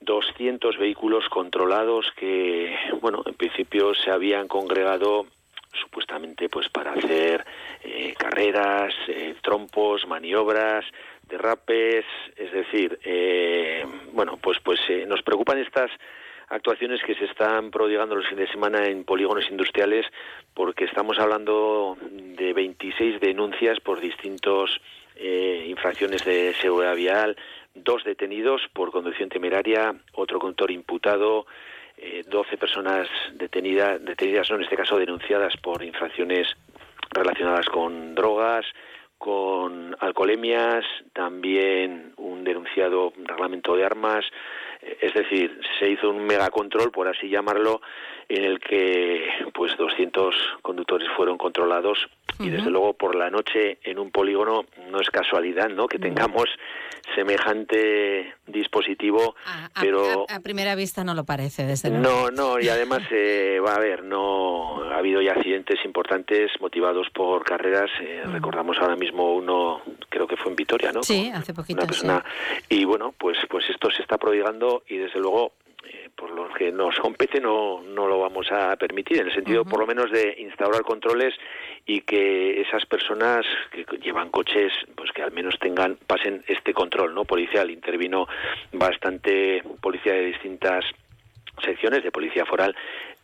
200 vehículos controlados que, bueno, en principio se habían congregado supuestamente pues para hacer eh, carreras, eh, trompos, maniobras, derrapes, es decir, eh, bueno, pues pues eh, nos preocupan estas actuaciones que se están prodigando los fines de semana en polígonos industriales porque estamos hablando de 26 denuncias por distintos eh, infracciones de seguridad vial, dos detenidos por conducción temeraria, otro conductor imputado, eh, 12 personas detenidas, detenidas, no en este caso denunciadas por infracciones relacionadas con drogas, con alcoholemias, también un denunciado reglamento de armas, Es decir, se hizo un megacontrol, por así llamarlo, en el que pues 200 conductores fueron controlados y desde luego por la noche en un polígono no es casualidad, ¿no? Que tengamos semejante dispositivo, pero A, a primera vista no lo parece, desde luego. no, no, y además eh, va a haber, no ha habido ya accidentes importantes motivados por carreras. eh, Recordamos ahora mismo uno, creo que fue en Vitoria, ¿no? Sí, hace poquito. Una persona y bueno, pues pues esto se está prodigando y desde luego por lo que nos compete no no lo vamos a permitir en el sentido por lo menos de instaurar controles y que esas personas que llevan coches pues que al menos tengan pasen este control no policial. Intervino bastante policía de distintas secciones de policía foral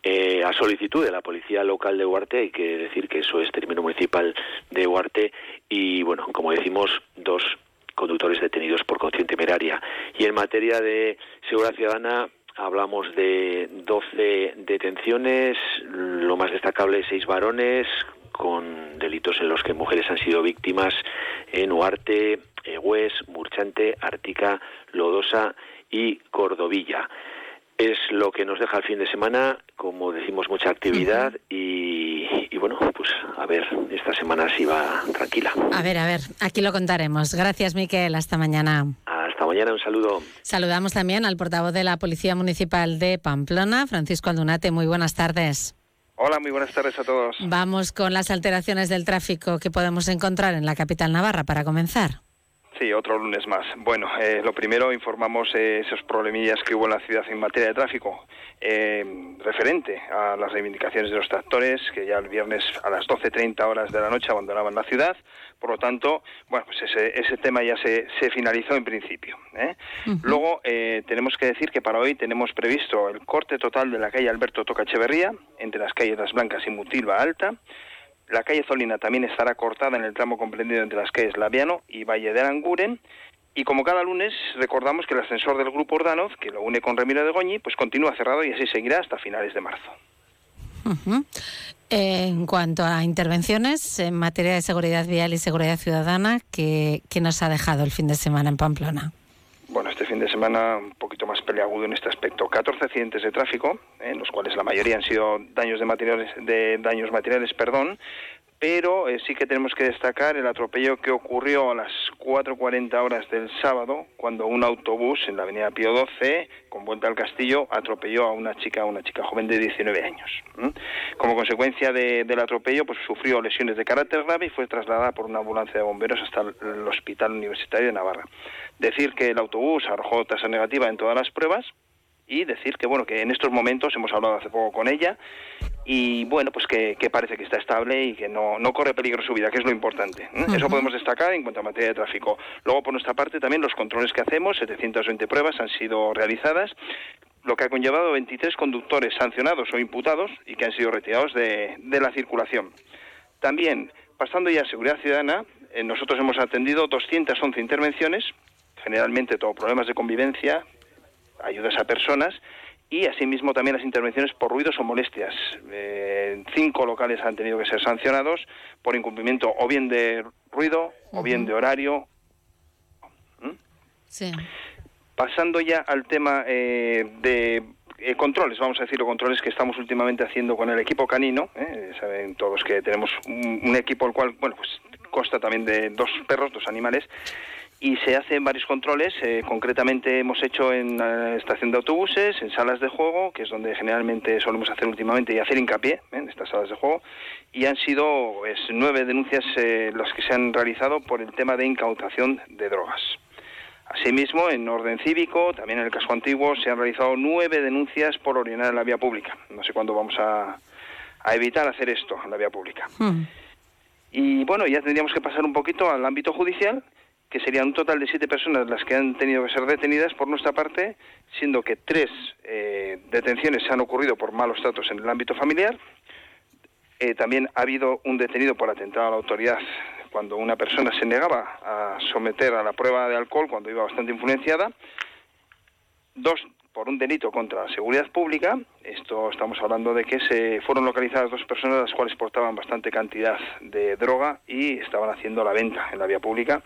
eh, a solicitud de la policía local de Huarte. Hay que decir que eso es término municipal de Huarte. Y bueno como decimos dos conductores detenidos por conducción temeraria. Y en materia de seguridad ciudadana hablamos de 12 detenciones lo más destacable seis varones con delitos en los que mujeres han sido víctimas en Huarte, Hues, Murchante, Artica, Lodosa y Cordovilla. Es lo que nos deja el fin de semana, como decimos, mucha actividad y, y bueno, pues a ver, esta semana sí va tranquila. A ver, a ver, aquí lo contaremos. Gracias, Miquel. Hasta mañana. Mañana, un saludo. Saludamos también al portavoz de la Policía Municipal de Pamplona, Francisco Aldunate. Muy buenas tardes. Hola, muy buenas tardes a todos. Vamos con las alteraciones del tráfico que podemos encontrar en la capital navarra para comenzar. Sí, otro lunes más. Bueno, eh, lo primero informamos eh, esos problemillas que hubo en la ciudad en materia de tráfico, eh, referente a las reivindicaciones de los tractores, que ya el viernes a las 12.30 horas de la noche abandonaban la ciudad. Por lo tanto, bueno, pues ese, ese tema ya se, se finalizó en principio. ¿eh? Luego, eh, tenemos que decir que para hoy tenemos previsto el corte total de la calle Alberto Toca Echeverría, entre las calles Las Blancas y Mutilva Alta. La calle Zolina también estará cortada en el tramo comprendido entre las calles Laviano y Valle de Aranguren. Y como cada lunes, recordamos que el ascensor del Grupo Ordanoz, que lo une con Remiro de Goñi, pues continúa cerrado y así seguirá hasta finales de marzo. Ujú. En cuanto a intervenciones en materia de seguridad vial y seguridad ciudadana, ¿qué, nos ha dejado el fin de semana en Pamplona? Bueno, este fin de semana un poquito más peleagudo en este aspecto. 14 accidentes de tráfico, en los cuales la mayoría han sido daños materiales, de daños materiales, perdón, pero eh, sí que tenemos que destacar el atropello que ocurrió a las 4.40 horas del sábado, cuando un autobús en la avenida Pío XII, con vuelta al castillo, atropelló a una chica, una chica joven de 19 años. Como consecuencia de- del atropello, pues sufrió lesiones de carácter grave y fue trasladada por una ambulancia de bomberos hasta el Hospital Universitario de Navarra. Decir que el autobús arrojó tasa negativa en todas las pruebas y decir que bueno que en estos momentos hemos hablado hace poco con ella y bueno pues que, que parece que está estable y que no, no corre peligro su vida que es lo importante ¿eh? eso podemos destacar en cuanto a materia de tráfico. Luego por nuestra parte también los controles que hacemos 720 pruebas han sido realizadas lo que ha conllevado 23 conductores sancionados o imputados y que han sido retirados de, de la circulación. También pasando ya a seguridad ciudadana eh, nosotros hemos atendido 211 intervenciones generalmente todo problemas de convivencia ayudas a personas y asimismo también las intervenciones por ruidos o molestias. Eh, cinco locales han tenido que ser sancionados por incumplimiento o bien de ruido o bien de horario. Sí. Pasando ya al tema eh, de eh, controles, vamos a decirlo, controles que estamos últimamente haciendo con el equipo canino. ¿eh? Saben todos que tenemos un, un equipo el cual, bueno, pues consta también de dos perros, dos animales, y se hacen varios controles. eh, concretamente hemos hecho en la estación de autobuses, en salas de juego, que es donde generalmente solemos hacer últimamente y hacer hincapié ¿eh? en estas salas de juego. Y han sido nueve denuncias eh, las que se han realizado por el tema de incautación de drogas. Asimismo, en orden cívico, también en el casco antiguo, se han realizado nueve denuncias por orinar en la vía pública. No sé cuándo vamos a, a evitar hacer esto en la vía pública. Y bueno, ya tendríamos que pasar un poquito al ámbito judicial, que serían un total de siete personas las que han tenido que ser detenidas por nuestra parte, siendo que tres eh, detenciones se han ocurrido por malos tratos en el ámbito familiar. Eh, también ha habido un detenido por atentado a la autoridad cuando una persona se negaba a someter a la prueba de alcohol cuando iba bastante influenciada. Dos por un delito contra la seguridad pública. Esto estamos hablando de que se fueron localizadas dos personas las cuales portaban bastante cantidad de droga y estaban haciendo la venta en la vía pública.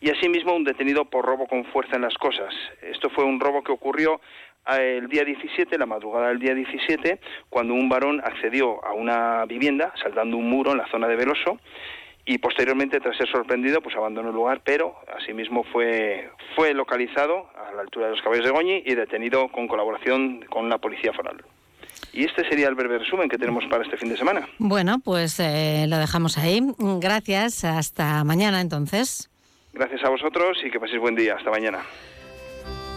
Y asimismo un detenido por robo con fuerza en las cosas. Esto fue un robo que ocurrió eh, el día 17, la madrugada del día 17, cuando un varón accedió a una vivienda saltando un muro en la zona de Veloso y posteriormente tras ser sorprendido pues abandonó el lugar pero asimismo fue fue localizado a la altura de los caballos de Goñi y detenido con colaboración con la policía foral. Y este sería el breve resumen que tenemos para este fin de semana. Bueno, pues eh, lo dejamos ahí. Gracias. Hasta mañana entonces. Gracias a vosotros y que paséis buen día. Hasta mañana.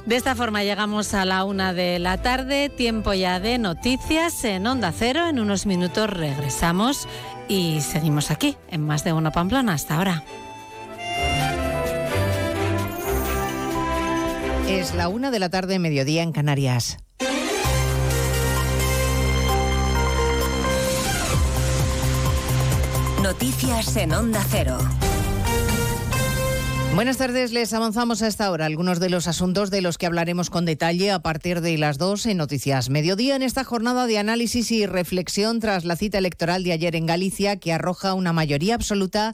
De esta forma llegamos a la una de la tarde, tiempo ya de noticias en Onda Cero. En unos minutos regresamos y seguimos aquí en Más de Uno Pamplona. Hasta ahora. Es la una de la tarde, mediodía en Canarias. Noticias en Onda Cero. Buenas tardes, les avanzamos a esta hora algunos de los asuntos de los que hablaremos con detalle a partir de las dos en Noticias Mediodía en esta jornada de análisis y reflexión tras la cita electoral de ayer en Galicia que arroja una mayoría absoluta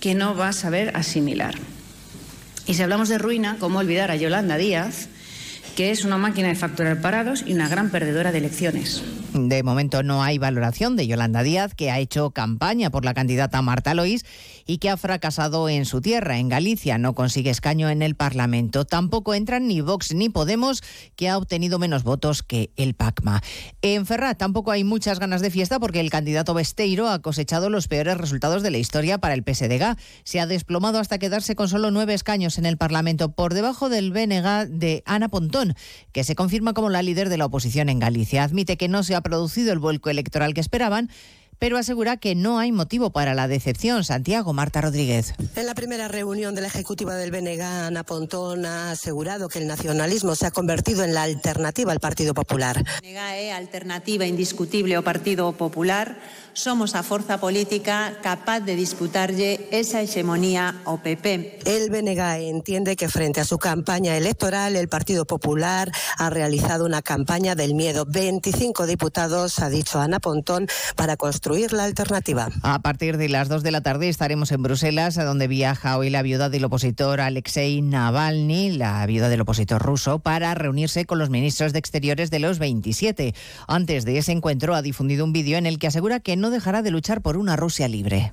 que no va a saber asimilar. Y si hablamos de ruina, ¿cómo olvidar a Yolanda Díaz, que es una máquina de facturar parados y una gran perdedora de elecciones? De momento no hay valoración de Yolanda Díaz, que ha hecho campaña por la candidata Marta Lois y que ha fracasado en su tierra, en Galicia. No consigue escaño en el Parlamento. Tampoco entran ni Vox ni Podemos, que ha obtenido menos votos que el PACMA. En Ferrat tampoco hay muchas ganas de fiesta porque el candidato Besteiro ha cosechado los peores resultados de la historia para el PSDG. Se ha desplomado hasta quedarse con solo nueve escaños en el Parlamento, por debajo del BNG de Ana Pontón, que se confirma como la líder de la oposición en Galicia. Admite que no se ha producido el vuelco electoral que esperaban, pero asegura que no hay motivo para la decepción. Santiago Marta Rodríguez. En la primera reunión de la ejecutiva del BNG, Ana Pontón ha asegurado que el nacionalismo se ha convertido en la alternativa al Partido Popular. BNG é alternativa indiscutible ao Partido Popular. Somos a forza política capaz de disputarlle esa hegemonía ao PP. El BNG entiende que frente a su campaña electoral, el Partido Popular ha realizado una campaña del miedo. 25 diputados, ha dicho Ana Pontón, para construir la alternativa. A partir de las 2 de la tarde estaremos en Bruselas, a donde viaja hoy la viuda del opositor Alexei Navalny, la viuda del opositor ruso, para reunirse con los ministros de Exteriores de los 27. Antes de ese encuentro ha difundido un vídeo en el que asegura que no dejará de luchar por una Rusia libre.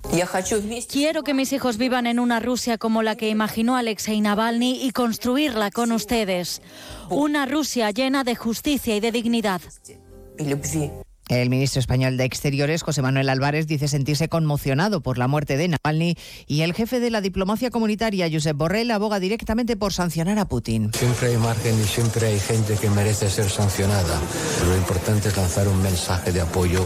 Quiero que mis hijos vivan en una Rusia como la que imaginó Alexei Navalny y construirla con ustedes. Una Rusia llena de justicia y de dignidad. El ministro español de Exteriores, José Manuel Álvarez, dice sentirse conmocionado por la muerte de Navalny y el jefe de la diplomacia comunitaria, Josep Borrell, aboga directamente por sancionar a Putin. Siempre hay margen y siempre hay gente que merece ser sancionada. Lo importante es lanzar un mensaje de apoyo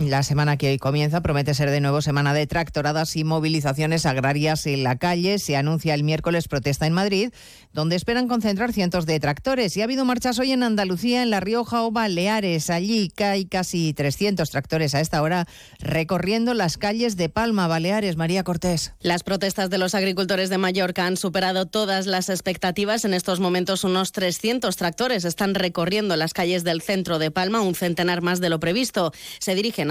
La semana que hoy comienza promete ser de nuevo semana de tractoradas y movilizaciones agrarias en la calle. Se anuncia el miércoles protesta en Madrid, donde esperan concentrar cientos de tractores. Y ha habido marchas hoy en Andalucía, en La Rioja o Baleares. Allí hay casi 300 tractores a esta hora recorriendo las calles de Palma, Baleares. María Cortés. Las protestas de los agricultores de Mallorca han superado todas las expectativas. En estos momentos unos 300 tractores están recorriendo las calles del centro de Palma, un centenar más de lo previsto. Se dirigen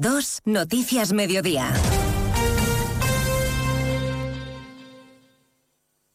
2, Noticias Mediodía.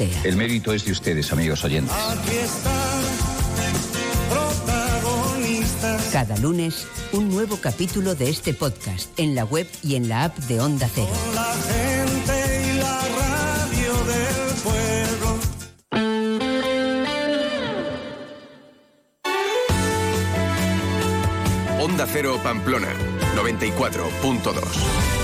El mérito es de ustedes, amigos oyentes. Cada lunes, un nuevo capítulo de este podcast en la web y en la app de Onda Cero. La gente y la radio del pueblo. Onda Cero Pamplona, 94.2.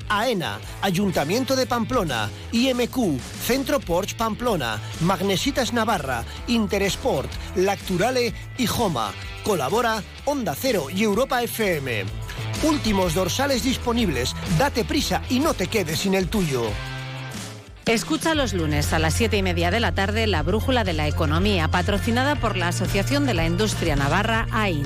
AENA, Ayuntamiento de Pamplona, IMQ, Centro Porsche Pamplona, Magnesitas Navarra, Interesport, Lacturale y Joma. Colabora Onda Cero y Europa FM. Últimos dorsales disponibles. Date prisa y no te quedes sin el tuyo. Escucha los lunes a las siete y media de la tarde la Brújula de la Economía, patrocinada por la Asociación de la Industria Navarra, AIN.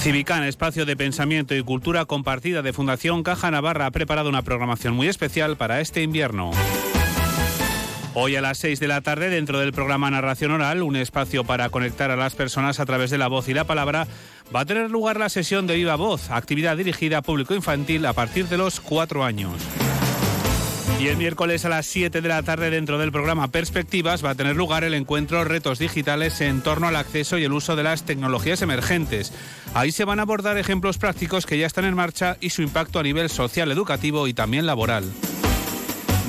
Civicán, espacio de pensamiento y cultura compartida de Fundación Caja Navarra, ha preparado una programación muy especial para este invierno. Hoy a las 6 de la tarde, dentro del programa Narración Oral, un espacio para conectar a las personas a través de la voz y la palabra, va a tener lugar la sesión de Viva Voz, actividad dirigida a público infantil a partir de los cuatro años. Y el miércoles a las 7 de la tarde dentro del programa Perspectivas va a tener lugar el encuentro Retos Digitales en torno al acceso y el uso de las tecnologías emergentes. Ahí se van a abordar ejemplos prácticos que ya están en marcha y su impacto a nivel social, educativo y también laboral.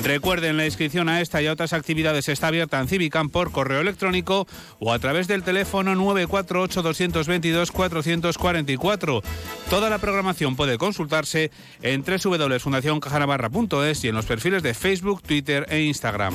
Recuerden, la inscripción a esta y a otras actividades está abierta en Civicam por correo electrónico o a través del teléfono 948-222-444. Toda la programación puede consultarse en www.fundacioncajanavarra.es y en los perfiles de Facebook, Twitter e Instagram.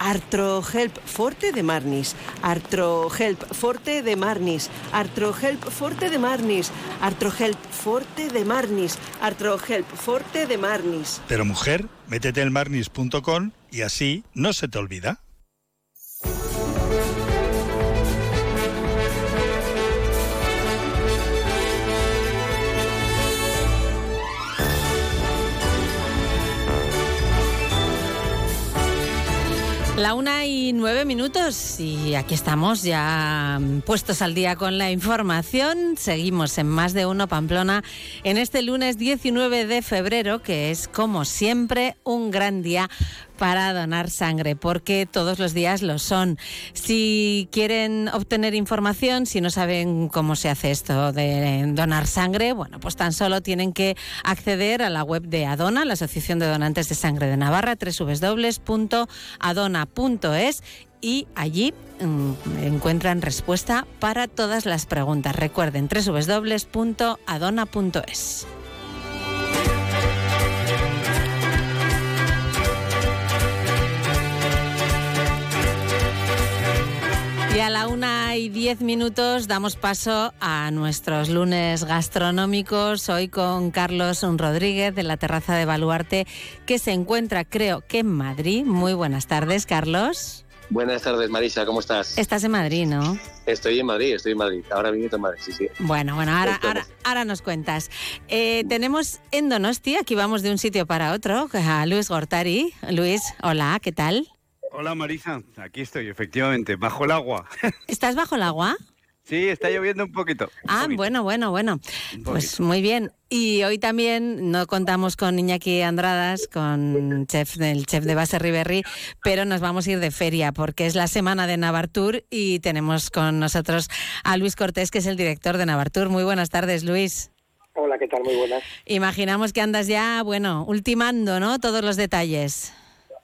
Artrohelp Forte de Marnis. Artrohelp Forte de Marnis. Artrohelp Forte de Marnis. Artrohelp Forte de Marnis. Artrohelp Forte de Marnis. Pero mujer, métete en marnis.com y así no se te olvida. La una y nueve minutos y aquí estamos ya mm, puestos al día con la información. Seguimos en más de uno Pamplona en este lunes 19 de febrero, que es como siempre un gran día para donar sangre, porque todos los días lo son. Si quieren obtener información, si no saben cómo se hace esto de donar sangre, bueno, pues tan solo tienen que acceder a la web de Adona, la Asociación de Donantes de Sangre de Navarra, www.adona.es y allí mm, encuentran respuesta para todas las preguntas. Recuerden www.adona.es. Y a la una y diez minutos damos paso a nuestros lunes gastronómicos. Hoy con Carlos Rodríguez de la terraza de Baluarte, que se encuentra, creo que en Madrid. Muy buenas tardes, Carlos. Buenas tardes, Marisa, ¿cómo estás? Estás en Madrid, ¿no? Estoy en Madrid, estoy en Madrid. Ahora mismo en Madrid, sí, sí. Bueno, bueno, ahora, ahora, ahora nos cuentas. Eh, tenemos en Donosti, aquí vamos de un sitio para otro, a Luis Gortari. Luis, hola, ¿qué tal? Hola Marisa, aquí estoy, efectivamente, bajo el agua. ¿Estás bajo el agua? Sí, está lloviendo un poquito. ah, bueno, bueno, bueno. Pues muy bien. Y hoy también no contamos con Iñaki Andradas, con chef, el chef de Base Riverri, pero nos vamos a ir de feria porque es la semana de Navartur y tenemos con nosotros a Luis Cortés, que es el director de Navartur. Muy buenas tardes, Luis. Hola, ¿qué tal? Muy buenas. Imaginamos que andas ya, bueno, ultimando, ¿no? Todos los detalles.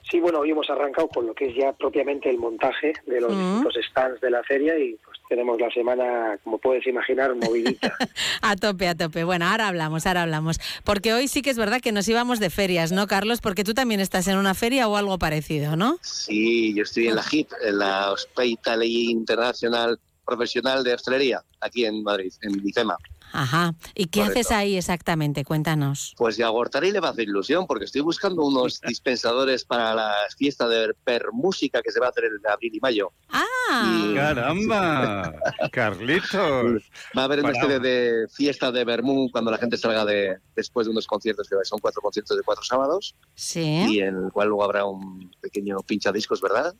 Sí, bueno, hoy hemos arrancado con lo que es ya propiamente el montaje de los distintos stands de la feria y pues tenemos la semana, como puedes imaginar, movidita. a tope, a tope. Bueno, ahora hablamos, ahora hablamos. Porque hoy sí que es verdad que nos íbamos de ferias, ¿no, Carlos? Porque tú también estás en una feria o algo parecido, ¿no? Sí, yo estoy en la HIP, en la Hospitality Internacional Profesional de Hostelería, aquí en Madrid, en IFEMA. Ajá. ¿Y qué haces ahí exactamente? Cuéntanos. Pues ya Gortari le va a hacer ilusión porque estoy buscando unos dispensadores para la fiesta de Per Música que se va a hacer en abril y mayo. ¡Ah! ¡Caramba! ¡Carlitos! Va a haber una especie de fiesta de Bermú cuando la gente salga de después de unos conciertos que son cuatro conciertos de cuatro sábados. Sí. Y en el cual luego habrá un pequeño pinchadiscos, ¿verdad?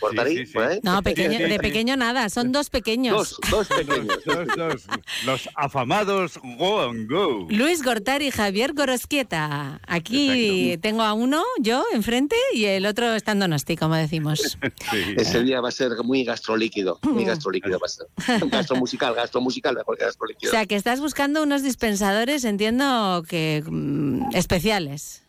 Gortari, Sí, sí, sí. ahí. No, pequeño, de pequeño nada, son dos pequeños. Dos, dos pequeños. Dos, dos. Los afamados Go and Go. Luis Gortari y Javier Gorosquieta. Aquí tengo a uno, yo, enfrente, y el otro está en Donosti, como decimos. Ese día va a ser muy gastrolíquido, muy Mm. gastrolíquido va a ser. Gastromusical, gastromusical mejor que O gastrolíquido. sea, que estás buscando unos dispensadores, entiendo que mm, especiales.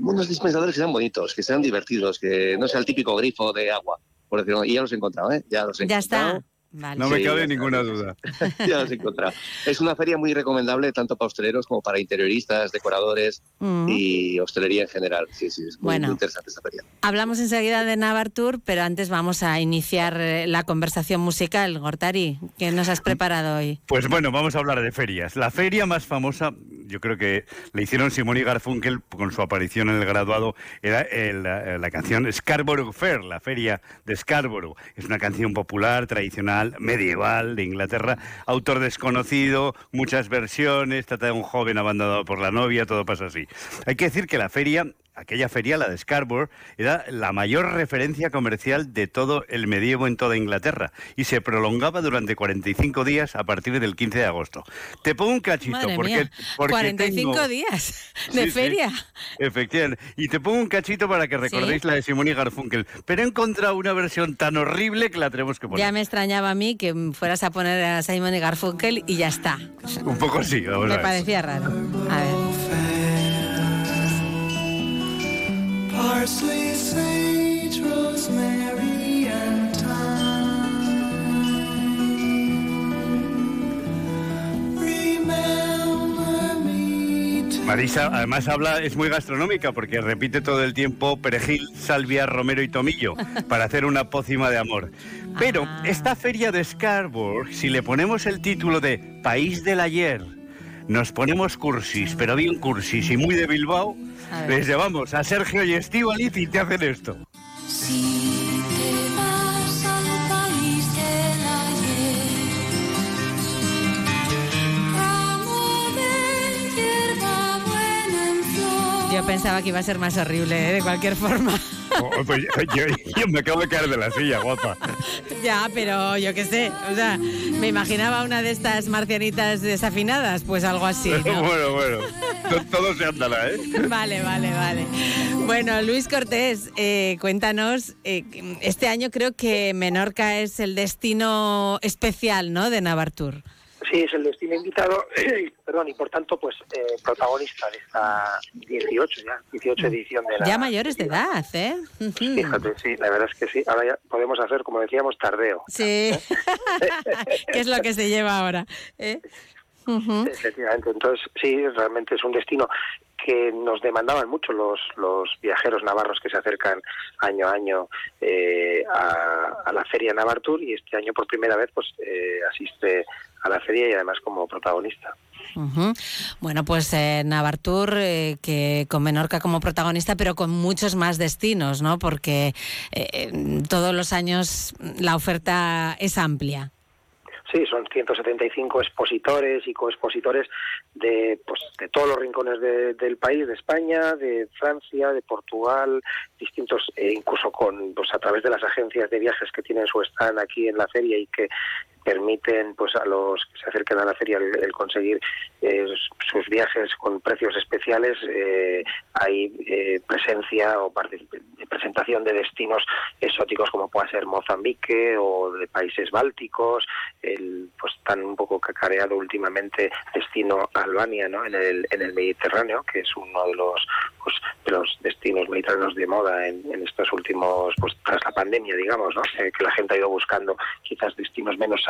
Unos dispensadores que sean bonitos, que sean divertidos, que no sea el típico grifo de agua. Por decirlo, y ya los he encontrado, ¿eh? Ya los he Ya encontrado. está. Vale. No me Sí, cabe ninguna duda. ya los he encontrado. Es una feria muy recomendable tanto para hosteleros como para interioristas, decoradores y hostelería en general. Sí, sí, es muy, Bueno. muy interesante esta feria. Hablamos enseguida de Navartur, pero antes vamos a iniciar eh, la conversación musical. Gortari, ¿qué nos has preparado hoy? Pues bueno, vamos a hablar de ferias. La feria más famosa, yo creo que le hicieron Simón y Garfunkel con su aparición en el graduado, era el- la, la canción Scarborough Fair, la feria de Scarborough. Es una canción popular, tradicional, medieval de Inglaterra, autor desconocido, muchas versiones, trata de un joven abandonado por la novia, todo pasa así. Hay que decir que la feria aquella feria, la de Scarborough, era la mayor referencia comercial de todo el medievo en toda Inglaterra y se prolongaba durante 45 días a partir del 15 de agosto. Te pongo un cachito Madre porque, mía, porque 45 tengo- días de Sí, sí. feria. Efectivamente. Y te pongo un cachito para que recordéis la de Simón y Garfunkel. Pero he encontrado una versión tan horrible que la tenemos que poner. Ya me extrañaba a mí que fueras a poner a Simon y Garfunkel y ya está. Un poco sí, vamos Me a ver. parecía raro. A ver. Parsley, sage, rosemary, and thyme. Remember me Marisa, además habla, es muy gastronómica porque repite todo el tiempo perejil, salvia, romero y tomillo para hacer una pócima de amor. Pero Ah. esta feria de Scarborough, si le ponemos el título de País del Ayer, nos ponemos cursis, pero bien cursis y muy de Bilbao, les llevamos a Sergio y Estíbaliz y te hacen esto. Si Yo pensaba que iba a ser más horrible, ¿eh? de cualquier forma. Oh, pues yo, yo me acabo de caer de la silla, guapa. ya, pero yo qué sé. O sea, me imaginaba una de estas marcianitas desafinadas, pues algo así. ¿no? bueno, bueno, to- todo se andará, ¿eh? Vale, vale, vale. Bueno, Luis Cortés, eh, cuéntanos, eh, este año creo que Menorca es el destino especial, ¿no?, de Navartur. Sí, es el destino invitado, perdón, y por tanto, pues eh, protagonista de esta 18 ya, 18 edición de la... Ya mayores de edad, ¿eh? Fíjate, sí, la verdad es que sí. Ahora ya podemos hacer, como decíamos, tardeo. Sí. ¿Qué es lo que se lleva ahora? ¿eh? Efectivamente, entonces sí, realmente es un destino que nos demandaban mucho los, los viajeros navarros que se acercan año a año eh, a, a la feria Navartur y este año por primera vez pues eh, asiste a la feria y además como protagonista. Bueno, pues eh, Navartur, eh, que con Menorca como protagonista, pero con muchos más destinos, ¿no? Porque eh, eh, todos los años la oferta es amplia. Sí, son 175 expositores y coexpositores de, pues, de todos los rincones de- del país, de España, de Francia, de Portugal, distintos, eh, incluso con, pues, a través de las agencias de viajes que tienen su stand aquí en la feria y que permiten pues a los que se acerquen a la feria el, conseguir eh, sus viajes con precios especiales eh, hay eh, presencia o presentación de destinos exóticos como pueda ser Mozambique o de países bálticos el pues tan un poco cacareado últimamente destino Albania ¿no? en el en el Mediterráneo que es uno de los pues, de los destinos mediterráneos de moda en, estos últimos pues tras la pandemia digamos ¿no? Eh, que la gente ha ido buscando quizás destinos menos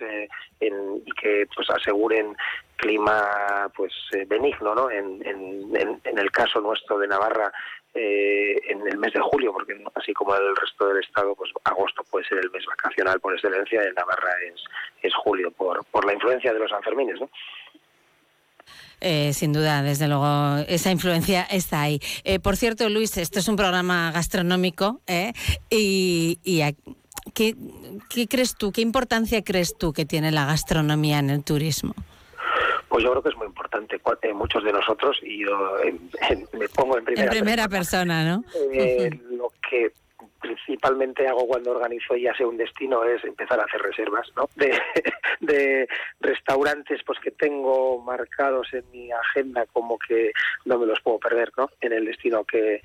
eh, en- y que pues aseguren clima pues eh, benigno no en, en, en- el caso nuestro de Navarra eh, en el mes de julio porque así como el resto del estado pues agosto puede ser el mes vacacional por excelencia en Navarra es es julio por por la influencia de los Sanfermines no sin duda, desde luego, esa influencia está ahí. Por cierto, Luis, esto es un programa gastronómico. Y, y ¿qué, qué crees tú, qué importancia crees tú que tiene la gastronomía en el turismo? Pues yo creo que es muy importante. Eh, muchos de nosotros, y yo en- en- me pongo en primera, En primera persona, ¿no? eh, lo que principalmente hago cuando organizo ya sea un destino es empezar a hacer reservas ¿no? de, de restaurantes pues que tengo marcados en mi agenda como que no me los puedo perder ¿no? en el destino que,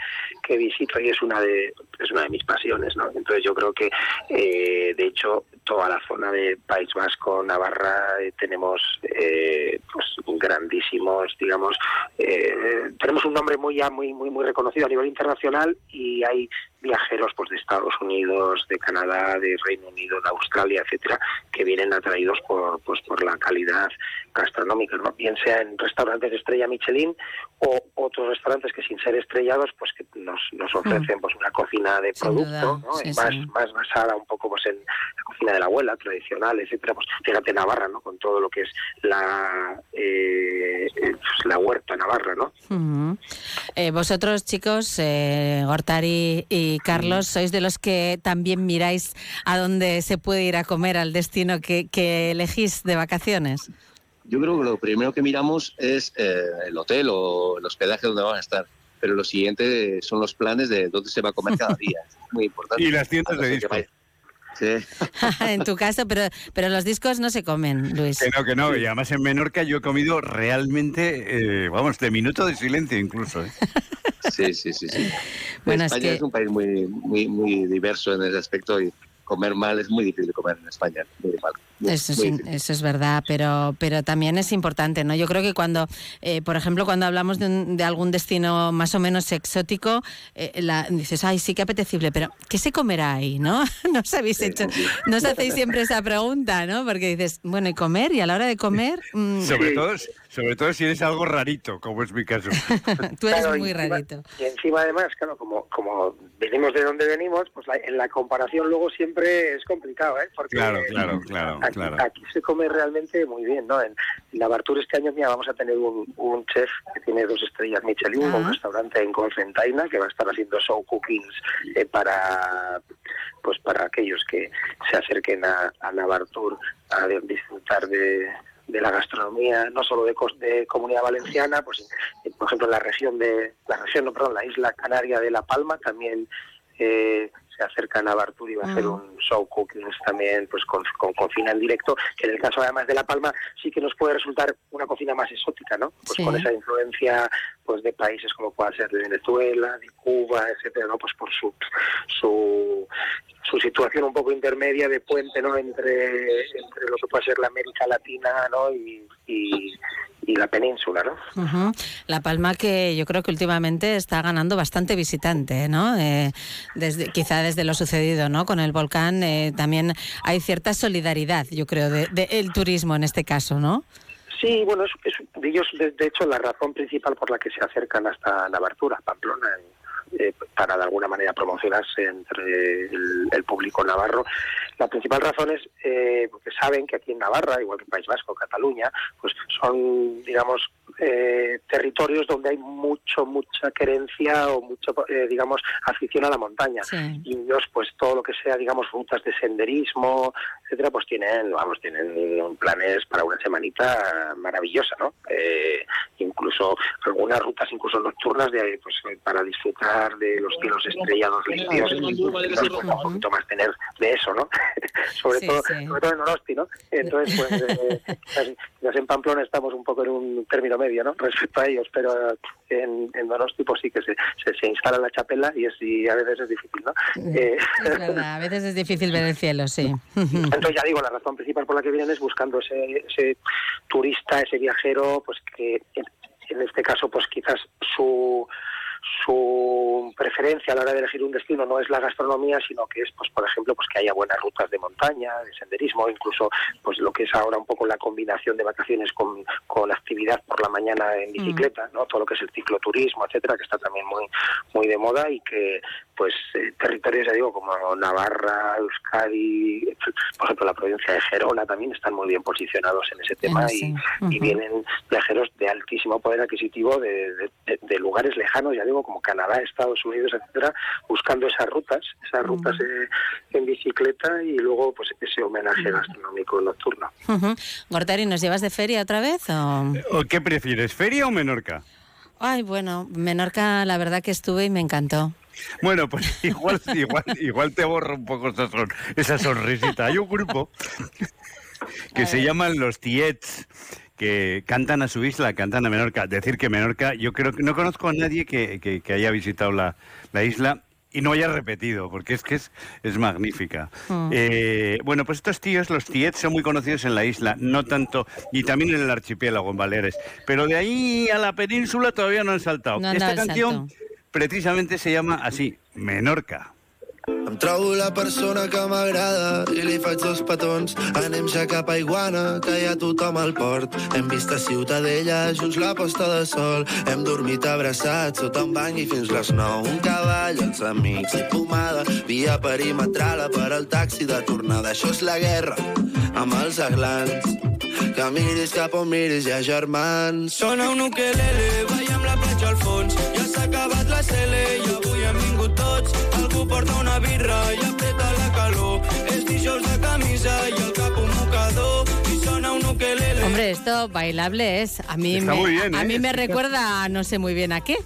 que visito y es una de es una de mis pasiones ¿no? entonces yo creo que eh, de hecho toda la zona de País Vasco Navarra eh, tenemos eh, pues grandísimos digamos eh, tenemos un nombre muy ya muy muy muy reconocido a nivel internacional y hay viajeros pues de Estados Unidos, de Canadá, de Reino Unido, de Australia, etcétera, que vienen atraídos por pues por la calidad gastronómica, ¿no? bien sea en restaurantes de estrella Michelin o otros restaurantes que sin ser estrellados pues que nos, nos ofrecen pues una cocina de producto, duda, ¿no? sí, Y más sí. más basada un poco pues en la cocina de la abuela tradicional, etcétera. Pues fíjate Navarra, ¿no? Con todo lo que es la eh, eh, pues, la huerta Navarra, ¿no? Eh, vosotros, chicos, eh, Gortari y Carlos, sois de los que también miráis a dónde se puede ir a comer al destino que, que elegís de vacaciones. Yo creo que lo primero que miramos es eh, el hotel o el hospedaje donde van a estar. Pero lo siguiente son los planes de dónde se va a comer cada día. Es muy importante. Y las tiendas de discos. Sí. en tu caso, pero, pero los discos no se comen, Luis. Que no, que no. Y además en Menorca yo he comido realmente, eh, vamos, de minuto de silencio incluso. ¿eh? Sí, sí, sí, sí. Bueno, es España que- es, un país muy, muy, muy diverso en ese aspecto y comer mal es muy difícil comer en España. Muy mal. Muy- Eso es, muy eso es verdad, pero, pero también es importante, ¿no? Yo creo que cuando, eh, por ejemplo, cuando hablamos de, un- de algún destino más o menos exótico, eh, la- dices, ay, sí, qué apetecible, pero ¿qué se comerá ahí, no? No os habéis hecho, no os hacéis siempre esa pregunta, ¿no? Porque dices, bueno, ¿y comer? Y a la hora de comer... mm, Sobre todo, Sobre todo si eres algo rarito, como es mi caso. Tú eres Claro, y muy encima- rarito. Y encima, además, claro, como, como venimos de donde venimos, pues la- en la comparación luego siempre es complicado, ¿eh? Porque Claro, claro, claro, aquí, claro. aquí se come realmente muy bien, ¿no? En, en la Bartur este año mira, vamos a tener un, un chef que tiene dos estrellas Michelin, Ah. un restaurante en Concentaina, que va a estar haciendo show cookings eh, para pues para aquellos que se acerquen a, a Navartur a disfrutar de, de la gastronomía, no solo de, de Comunidad Valenciana, pues eh, por ejemplo en la región de la región, no, perdón, la isla canaria de La Palma también eh, se acerca a Navartur y va a hacer Ah. un show cookings también pues con, con cocina en directo, que en el caso además de La Palma sí que nos puede resultar una cocina más exótica, ¿no? Pues Sí. con esa influencia pues de países como pueda ser de Venezuela, de Cuba, etcétera, ¿no? Pues por su su situación un poco intermedia de puente, ¿no? Entre, entre lo que puede ser la América Latina, ¿no? Y, y, la península, ¿no? Ujú. La Palma que yo creo que últimamente está ganando bastante visitante, ¿no? Eh, desde, quizá desde lo sucedido, ¿no? Con el volcán eh, también hay cierta solidaridad, yo creo, de, de el turismo en este caso, ¿no? Sí, bueno, es, ellos, de, de hecho, la razón principal por la que se acercan hasta Navartura, Pamplona, eh, para de alguna manera promocionarse entre el público navarro, la principal razón es eh, porque saben que aquí en Navarra, igual que en País Vasco, Cataluña, pues son, digamos, eh, territorios donde hay mucho, mucha querencia o mucho, eh, digamos, afición a la montaña. Sí. Y ellos, pues todo lo que sea, digamos, rutas de senderismo, etcétera, pues tienen, vamos, tienen planes para una semanita maravillosa, ¿no? Eh, incluso algunas rutas, incluso nocturnas, de, pues, para disfrutar de los cielos estrellados limpios, pues, un poquito más tener de eso, ¿no? sobre, Sí, todo, sí. sobre todo en Orosti, ¿no? Entonces, pues, eh, quizás en Pamplona estamos un poco en un término medio, ¿no? Respecto a ellos, pero en, en Donosti, pues sí que se, se, se instala la chapela y, es, y a veces es difícil, ¿no? Eh, Es verdad, a veces es difícil ver el cielo, sí. entonces ya digo, la razón principal por la que vienen es buscando ese, ese turista, ese viajero, pues que en este caso, pues quizás su su preferencia a la hora de elegir un destino no es la gastronomía, sino que es, pues por ejemplo, pues que haya buenas rutas de montaña, de senderismo, incluso pues lo que es ahora un poco la combinación de vacaciones con, con actividad por la mañana en bicicleta, ¿no? Todo lo que es el cicloturismo, etcétera, que está también muy muy de moda y que pues eh, territorios, ya digo, como Navarra, Euskadi, por ejemplo la provincia de Gerona también están muy bien posicionados en ese tema Sí. y, vienen viajeros de altísimo poder adquisitivo de, de- de- de lugares lejanos, ya digo, como Canadá, Estados Unidos, etcétera, buscando esas rutas, esas rutas eh, en bicicleta y luego pues ese homenaje gastronómico nocturno. Ujú. Gortari, ¿nos llevas de feria otra vez? O... ¿O ¿Qué prefieres, feria o Menorca? Ay, bueno, Menorca la verdad que estuve y me encantó. Bueno, pues igual, igual, igual te borro un poco esa, son- esa sonrisita. Hay un grupo que se llaman los Tiets que cantan a su isla, cantan a Menorca. Decir que Menorca, yo creo que no conozco a nadie que, que- que haya visitado la, la isla y no haya repetido, porque es que es, es magnífica. Mm. Eh, bueno, pues estos tíos, los Tiets, son muy conocidos en la isla, no tanto, y también en el archipiélago, en Baleares. Pero de ahí a la península todavía no han saltado. No han Esta canción salto. Precisamente se llama así, Menorca. Em trobo la persona que m'agrada i li faig dos petons. Anem ja cap a Iguana, que ha tothom al port. Hem vist a Ciutadella, junts la posta de sol. Hem dormit abraçats sota un banc i fins les nou. Un cavall, els amics i pomada. Via perimetral per al taxi de tornada. Això és la guerra amb els aglans. Que miris cap on miris, hi ha germans. Sona un ukelele, veiem la platja al fons. Ja s'ha acabat la cele i avui hem vingut tots. Algú porta una birra i apreta la calor. És dijous de camisa i el cap un mocador. Hombre, esto bailable es. A mí, Está me, bien, a ¿eh? mí me recuerda a no sé muy bien a qué,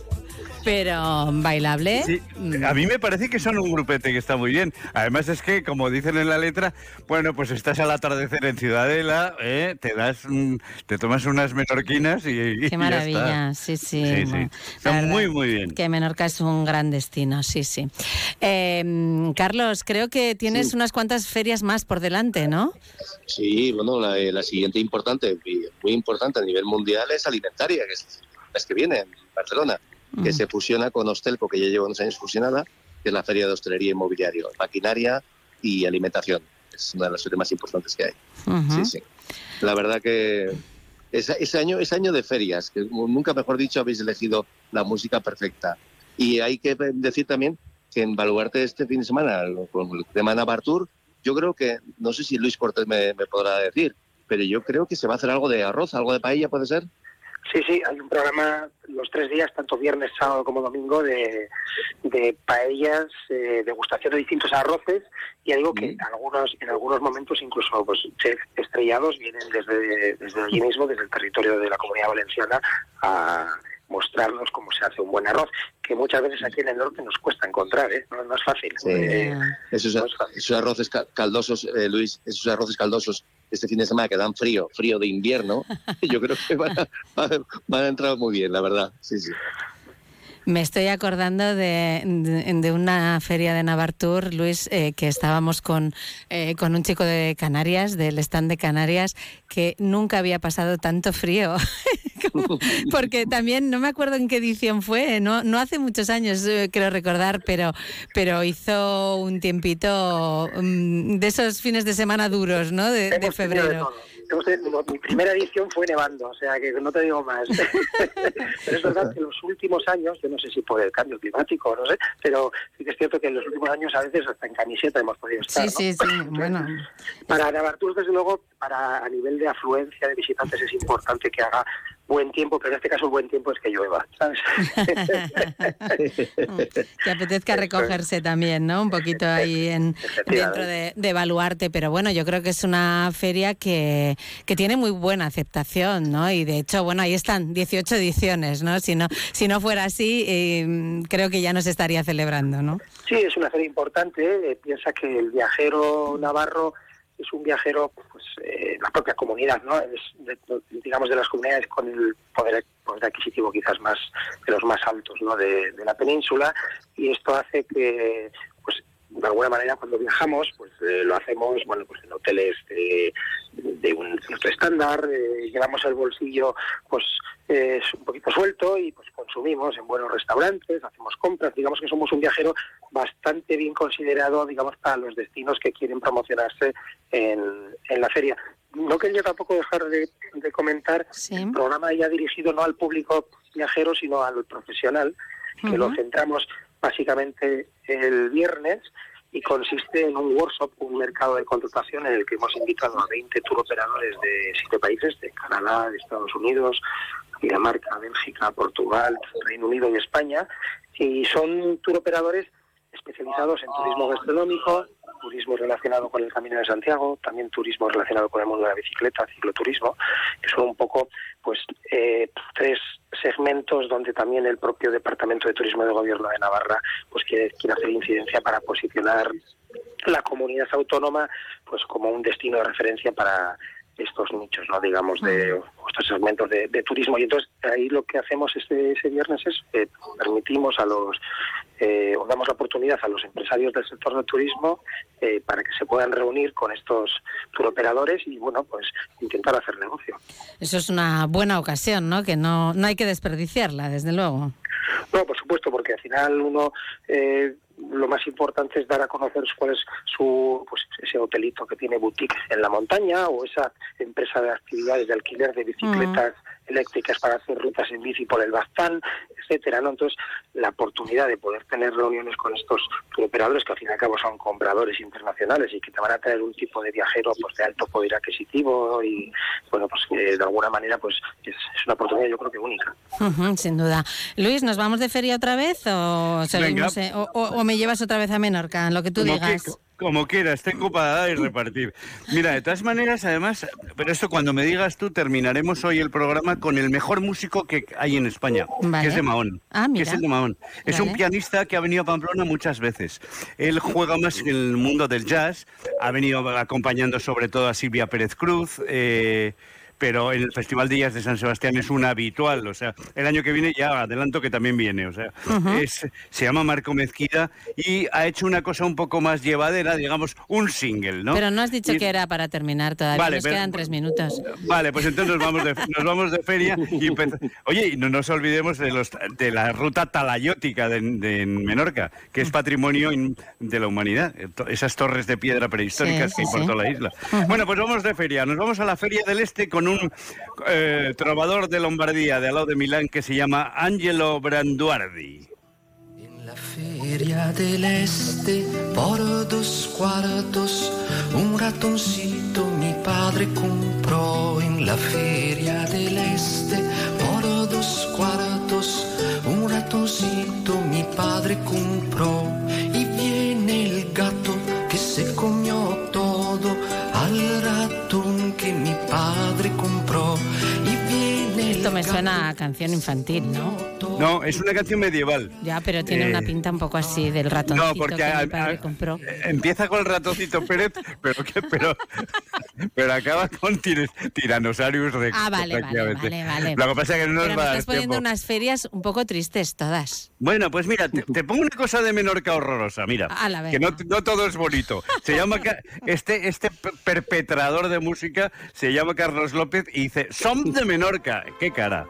pero bailable. Sí, a mí me parece que son un grupete que está muy bien. Además es que, como dicen en la letra, bueno, pues estás al atardecer en Ciudadela, ¿eh? te das, un- te tomas unas menorquinas y, y Qué ya maravilla, está. sí, sí. Sí, sí. bueno, Está muy, muy bien. Que Menorca es un gran destino, sí, sí. Eh, Carlos, creo que tienes unas cuantas ferias más por delante, ¿no? Sí, bueno, la, la siguiente importante, muy importante a nivel mundial es alimentaria, que es la que viene en Barcelona, que se fusiona con Hostelco, que ya lleva unos años fusionada, que es la feria de hostelería inmobiliario, maquinaria y alimentación. Es una de las ferias más importantes que hay. Sí, sí. La verdad que Es, ese año es año de ferias, que nunca mejor dicho habéis elegido la música perfecta. Y hay que decir también que en Baluarte este fin de semana, con el tema Navartur, yo creo que, no sé si Luis Cortés me, me podrá decir, pero yo creo que se va a hacer algo de arroz, algo de paella, ¿puede ser? Sí, sí, hay un programa los tres días, tanto viernes, sábado como domingo, de, de paellas, eh, degustación de distintos arroces, y digo que en algunos, en algunos momentos incluso pues, chefs estrellados vienen desde, desde allí mismo, desde el territorio de la comunidad valenciana, a mostrarnos cómo se hace un buen arroz, que muchas veces aquí en el norte nos cuesta encontrar, ¿eh? no, no es fácil. Sí. Eh, Esos, esos arroces ca- caldosos, eh, Luis, esos arroces caldosos este fin de semana que dan frío, frío de invierno, yo creo que van a- van a entrar muy bien, la verdad. Sí, sí. Me estoy acordando de, de- de una feria de Navartur, Luis, eh, que estábamos con, eh, con un chico de Canarias, del stand de Canarias, que nunca había pasado tanto frío. Como- porque también, no me acuerdo en qué edición fue, no, no hace muchos años, eh, creo recordar, pero, pero hizo un tiempito mm, de esos fines de semana duros, ¿no? De, de febrero. Mi primera edición fue nevando, o sea que no te digo más. pero es verdad que en los últimos años, yo no sé si por el cambio climático, no sé, pero sí que es cierto que en los últimos años a veces hasta en camiseta hemos podido estar. Sí, ¿no? sí, sí, bueno. Para Navartur, desde luego, para a nivel de afluencia de visitantes es importante que haga buen tiempo, pero en este caso el buen tiempo es que llueva, ¿sabes? que apetezca recogerse también, ¿no? Un poquito ahí en, dentro de, de Baluarte, pero bueno, yo creo que es una feria que, que tiene muy buena aceptación, ¿no? Y de hecho, bueno, ahí están 18 ediciones, ¿no? Si no, si no fuera así, eh, creo que ya no se estaría celebrando, ¿no? Sí, es una feria importante. eh, piensa que el viajero navarro es un viajero, pues eh, la propia comunidad, ¿no? Es de- digamos de las comunidades con el poder, poder adquisitivo quizás más de los más altos, ¿no? De, la península y esto hace que, de alguna manera cuando viajamos, pues eh, lo hacemos, bueno, pues en hoteles de, de un cierto estándar, eh, llevamos el bolsillo, pues eh, es un poquito suelto y pues consumimos en buenos restaurantes, hacemos compras, digamos que somos un viajero bastante bien considerado, digamos, para los destinos que quieren promocionarse en, en la feria. No quería tampoco dejar de, de comentar el programa ya dirigido no al público viajero, sino al profesional, que lo centramos básicamente el viernes y consiste en un workshop, un mercado de contratación en el que hemos invitado a 20 tour operadores de siete países, de Canadá, de Estados Unidos, Dinamarca, Bélgica, Portugal, Reino Unido y España, y son tour operadores especializados en turismo gastronómico, turismo relacionado con el Camino de Santiago, también turismo relacionado con el mundo de la bicicleta, cicloturismo, que son un poco pues eh, tres segmentos donde también el propio Departamento de Turismo del Gobierno de Navarra pues quiere, quiere hacer incidencia para posicionar la comunidad autónoma pues como un destino de referencia para estos nichos, no digamos, de estos segmentos de, de turismo. Y entonces ahí lo que hacemos este, ese viernes es eh, permitimos a los, eh, o damos la oportunidad a los empresarios del sector del turismo eh, para que se puedan reunir con estos turoperadores y, bueno, pues intentar hacer negocio. Eso es una buena ocasión, ¿no? Que no, no hay que desperdiciarla, desde luego. No, por supuesto, porque al final uno eh, lo más importante es dar a conocer cuál es su pues ese hotelito que tiene boutique en la montaña o esa empresa de actividades de alquiler de bicicletas eléctricas para hacer rutas en bici por el Baztán, etcétera, ¿no? Entonces, la oportunidad de poder tener reuniones con estos operadores que al fin y al cabo son compradores internacionales y que te van a traer un tipo de viajero pues de alto poder adquisitivo y bueno, pues que de alguna manera pues es, es una oportunidad yo creo que única. Sin duda. Luis, ¿nos vamos de feria otra vez o, seguimos, eh, o, o- o me llevas otra vez a Menorca, lo que tú Como, digas? que- como quieras, tengo para dar y repartir. Mira, de todas maneras, además, pero esto cuando me digas tú, terminaremos hoy el programa con el mejor músico que hay en España, Vale. que es de Mahón. Ah, que mira. es el de Mahón. Es un Vale. pianista que ha venido a Pamplona muchas veces. Él juega más en el mundo del jazz, ha venido acompañando sobre todo a Silvia Pérez Cruz. eh, pero en el Festival de Jazz de San Sebastián es un habitual, o sea, el año que viene ya adelanto que también viene, o sea, es, se llama Marco Mezquida y ha hecho una cosa un poco más llevadera, digamos, un single, ¿no? Pero no has dicho Y- que era para terminar todavía, Vale, nos pero- quedan tres minutos. Vale, pues entonces nos vamos de, nos vamos de feria y Oye, y no nos olvidemos de los de la ruta talayótica de, de Menorca, que es patrimonio in- de la humanidad. Esas torres de piedra prehistóricas Sí, que sí, hay por sí. toda la isla. Bueno, pues vamos de feria. Nos vamos a la Feria del Este con un eh, trovador de Lombardía, de al lado de Milán, que se llama Angelo Branduardi. Feria del Este, por dos cuartos, un ratoncito mi padre compró en la Feria del Este, por dos cuartos, un ratoncito mi padre compró Esto me suena a canción infantil, ¿no? No, es una canción medieval. Ya, pero tiene Eh, una pinta un poco así del ratoncito No, porque que a- mi padre a- compró. eh, empieza con el ratoncito Pérez, pero que, pero, pero acaba con tir- Tyrannosaurus Rex. Ah, vale, vale, vale, vale. Lo que pasa es que no nos va a dar estás poniendo tiempo. unas ferias un poco tristes todas. Bueno, pues mira, te, te pongo una cosa de Menorca horrorosa, mira, Ala, venga. que no, no todo es bonito. Se llama este este per- perpetrador de música se llama Carlos López y dice, "Som de Menorca." Qué cara.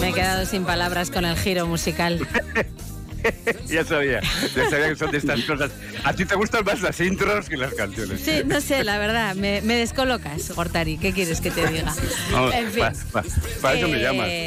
Me he quedado sin palabras con el giro musical. ya sabía, ya sabía que son de estas cosas. A ti te gustan más las intros que las canciones. Sí, no sé, la verdad, me, me descolocas, Gortari. ¿Qué quieres que te diga? No, En fin. pa- pa- para eso me Eh,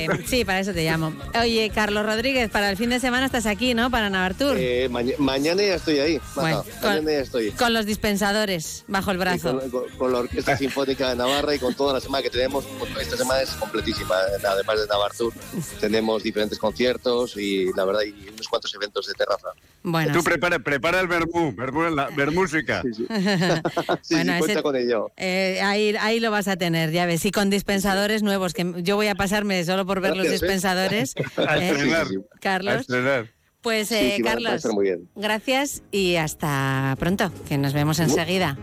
llamas. Sí, para eso te llamo. Oye, Carlos Rodríguez, para el fin de semana estás aquí, ¿no? Para Navartur. Eh, maña- mañana ya estoy ahí. Bueno, mañana ya estoy. Con los dispensadores bajo el brazo. con, con- con la Orquesta Sinfónica de Navarra y con toda la semana que tenemos, esta semana es completísima. Además de Navartur, tenemos diferentes conciertos y la verdad, y unos cuantos eventos de terraza. Bueno, Tú sí. prepara, prepara el vermú, vermú, la, vermúsica. Sí, Bueno, sí, cuenta ese- con ello. Eh, ahí, ahí lo vas a tener, ya ves. Y con dispensadores nuevos, que yo voy a pasarme solo por ver los ¿eh? dispensadores. A Eh, estrenar. A Carlos, estrenar. pues Sí, eh, sí, Carlos, estar muy bien. gracias y hasta pronto, que nos vemos enseguida.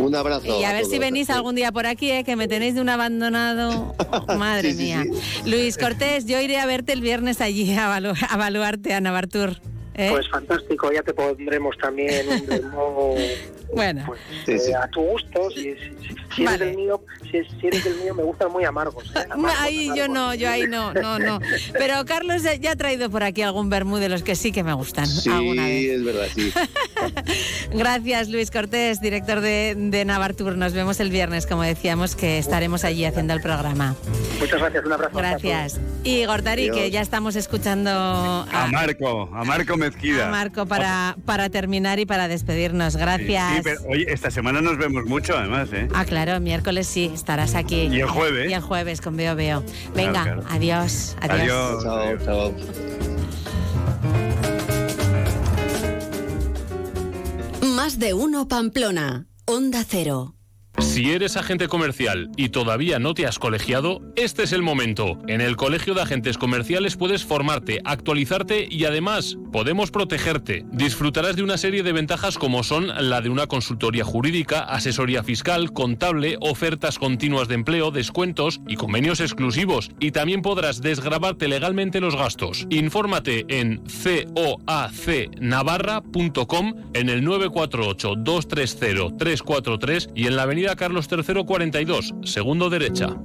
Un abrazo. Y a ver todos. si venís algún día por aquí, eh, que me tenéis de un abandonado. Madre Sí, sí, mía. Luis Cortés, yo iré a verte el viernes allí a, evalu- a evaluarte a Navartur. ¿eh? Pues fantástico, ya te pondremos también un demo bueno, pues, Sí, eh, sí. a tu gusto. Si, si- si- si eres Vale. del mío, si, es- si eres del mío, me gustan muy amargos. ¿eh? Amargos, ahí yo amargos. no, yo ahí no, no, no. Pero Carlos ya ha traído por aquí algún vermú de los que sí que me gustan alguna vez. Sí, es verdad, sí. Gracias, Luis Cortés, director de, de Navartur. Nos vemos el viernes, como decíamos, que estaremos allí haciendo el programa. Muchas gracias, un abrazo. Gracias. Y Gortari, Adiós. que ya estamos escuchando A a, Marco, a Marco Mezquida. a Marco para, para terminar y para despedirnos. Sí, Gracias. Sí, pero oye, esta semana nos vemos mucho además, ¿eh? Ah, claro, miércoles sí, estarás aquí. Y el jueves. Y el jueves con Veo Veo. Venga, claro. adiós, adiós. Adiós. Chao, chao. Más de uno Pamplona. Onda Cero. Si eres agente comercial y todavía no te has colegiado, este es el momento. En el Colegio de Agentes Comerciales puedes formarte, actualizarte y además podemos protegerte. Disfrutarás de una serie de ventajas como son la de una consultoría jurídica, asesoría fiscal, contable, ofertas continuas de empleo, descuentos y convenios exclusivos. Y también podrás desgrabarte legalmente los gastos. Infórmate en coacnavarra.com en el 948 230 343 y en la avenida Carlos III 42, segundo derecha.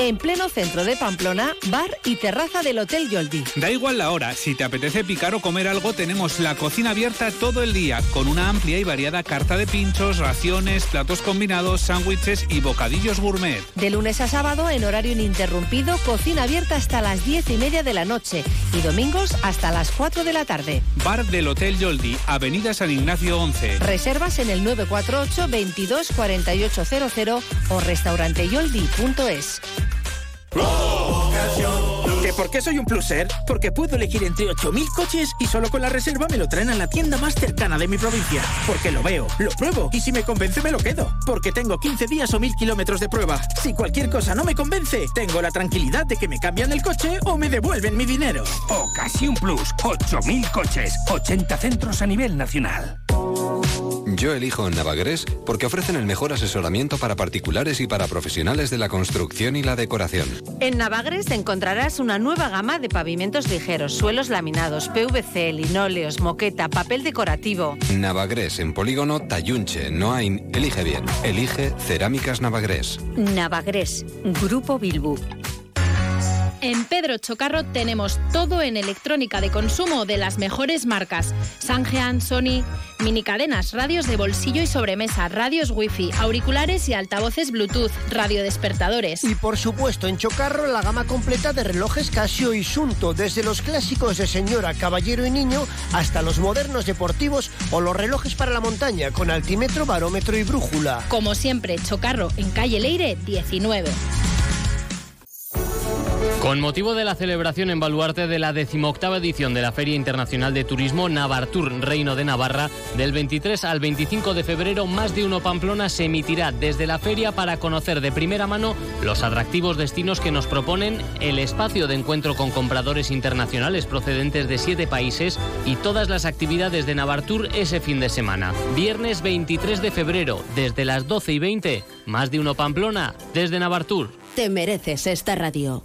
En pleno centro de Pamplona, bar y terraza del Hotel Yoldi. Da igual la hora, si te apetece picar o comer algo, tenemos la cocina abierta todo el día, con una amplia y variada carta de pinchos, raciones, platos combinados, sándwiches y bocadillos gourmet. De lunes a sábado, en horario ininterrumpido, cocina abierta hasta las diez y media de la noche y domingos hasta las 4 de la tarde. Bar del Hotel Yoldi, Avenida San Ignacio 11. Reservas en el 948 22 4800 o restauranteyoldi.es. Provocación. ¿Que por qué soy un pluser? Porque puedo elegir entre 8.000 coches y solo con la reserva me lo traen a la tienda más cercana de mi provincia. Porque lo veo, lo pruebo y si me convence me lo quedo. Porque tengo 15 días o 1.000 kilómetros de prueba. Si cualquier cosa no me convence, tengo la tranquilidad de que me cambian el coche o me devuelven mi dinero. Ocasión Plus, 8.000 coches, 80 centros a nivel nacional. Yo elijo Navagres porque ofrecen el mejor asesoramiento para particulares y para profesionales de la construcción y la decoración. En Navagres encontrarás una nueva gama de pavimentos ligeros, suelos laminados, PVC, linóleos, moqueta, papel decorativo. Navagres en Polígono Tayunche, Noain. Elige bien. Elige Cerámicas Navagres. Navagres, Grupo Bilbu. En Pedro Chocarro tenemos todo en electrónica de consumo de las mejores marcas. Sangean, Sony, minicadenas, radios de bolsillo y sobremesa, radios wifi, auriculares y altavoces Bluetooth, radiodespertadores. Y por supuesto, en Chocarro la gama completa de relojes Casio y Sunto, desde los clásicos de señora, caballero y niño hasta los modernos deportivos o los relojes para la montaña con altímetro, barómetro y brújula. Como siempre, Chocarro en calle Leire 19. Con motivo de la celebración en Baluarte de la decimoctava edición de la Feria Internacional de Turismo Navartur Reino de Navarra, del 23 al 25 de febrero, Más de Uno Pamplona se emitirá desde la feria para conocer de primera mano los atractivos destinos que nos proponen el espacio de encuentro con compradores internacionales procedentes de siete países y todas las actividades de Navartur ese fin de semana. Viernes 23 de febrero, desde las 12 y 20, Más de Uno Pamplona, desde Navartur. Te mereces esta radio.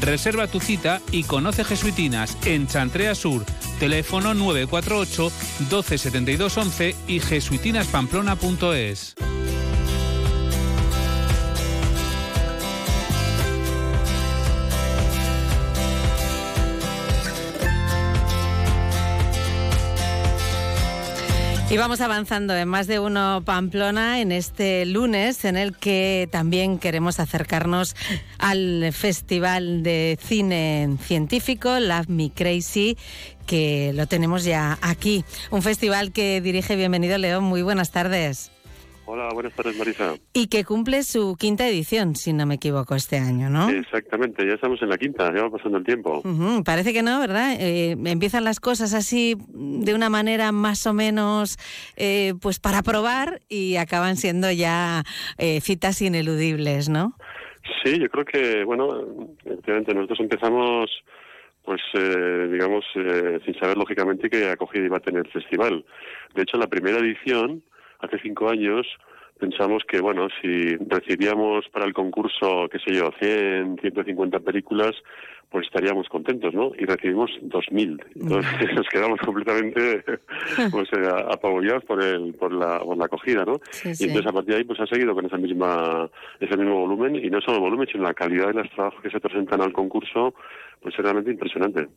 Reserva tu cita y conoce Jesuitinas en Chantrea Sur. Teléfono 948 12 72 11 y jesuitinaspamplona.es. Y vamos avanzando en más de uno Pamplona en este lunes en el que también queremos acercarnos al Festival de Cine Científico, Love Me Crazy, que lo tenemos ya aquí. Un festival que dirige Bienvenido León. Muy buenas tardes. Hola, buenas tardes, Marisa. Y que cumple su quinta edición, si no me equivoco, este año, ¿no? Exactamente, ya estamos en la quinta, ya va pasando el tiempo. Parece que no, ¿verdad? Eh, empiezan las cosas así de una manera más o menos eh, pues para probar y acaban siendo ya eh, citas ineludibles, ¿no? Sí, yo creo que, bueno, efectivamente, nosotros empezamos, pues, eh, digamos, eh, sin saber lógicamente qué acogida iba a tener el festival. De hecho, la primera edición, hace cinco años, pensamos que, bueno, si recibíamos para el concurso, qué sé yo, 100, 150 películas, pues estaríamos contentos, ¿no? Y recibimos 2.000. Entonces nos quedamos completamente pues, eh, apabullados por, el, por, la, por la acogida, ¿no? Sí, y entonces a partir de ahí pues ha seguido con esa misma, ese mismo volumen, y no solo el volumen, sino la calidad de los trabajos que se presentan al concurso, pues es realmente impresionante.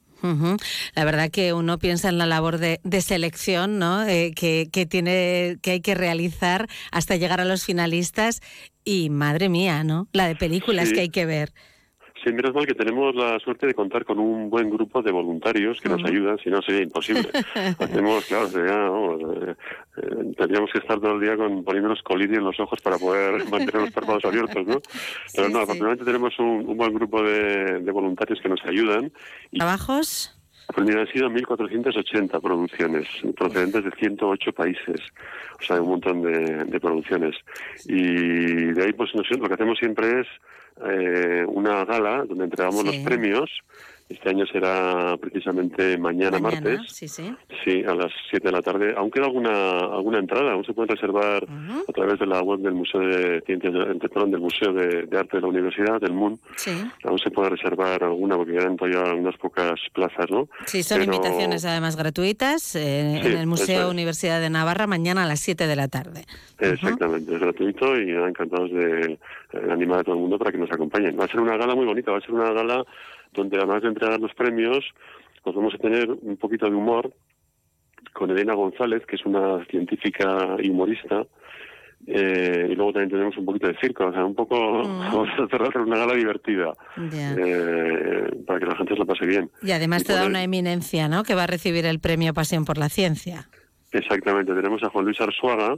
La verdad que uno piensa en la labor de, de selección, ¿no? Eh, que, que tiene, que hay que realizar hasta llegar a los finalistas y madre mía, ¿no? La de películas Sí. que hay que ver. Sí, menos mal que tenemos la suerte de contar con un buen grupo de voluntarios que nos ayudan, si no sería imposible. Hacemos, claro, sería, vamos, eh, eh, tendríamos que estar todo el día con, poniéndonos colirio en los ojos para poder mantener los párpados abiertos, ¿no? Pero no, afortunadamente tenemos un, un buen grupo de, de voluntarios que nos ayudan. Y ¿Trabajos? Pues mira, han sido 1.480 producciones procedentes de 108 países, o sea, un montón de, de producciones. Y de ahí, pues, no sé, lo que hacemos siempre es eh, una gala donde entregamos Sí. los premios Este año será precisamente mañana, Mañana, martes. sí, sí. Sí, a las 7 de la tarde. Aún queda alguna alguna entrada, aún se puede reservar a través de la web del Museo de Ciencias, perdón, del Museo de, de Arte de la Universidad, del MUN. Sí. Aún se puede reservar alguna porque quedan todavía unas pocas plazas, ¿no? Sí, son Pero- invitaciones además gratuitas eh, Sí, en el Museo es. Universidad de Navarra mañana a las 7 de la tarde. Exactamente, es gratuito y encantados de animar a todo el mundo para que nos acompañen. Va a ser una gala muy bonita, va a ser una gala donde además de entregar los premios, pues vamos a tener un poquito de humor con Elena González, que es una científica y humorista, eh, y luego también tenemos un poquito de circo, o sea, un poco, vamos a hacer una gala divertida, Ya. eh, para que la gente se la pase bien. Y además Y te da una eminencia, ¿no? Que va a recibir el premio Pasión por la Ciencia. Exactamente, tenemos a Juan Luis Arzuaga,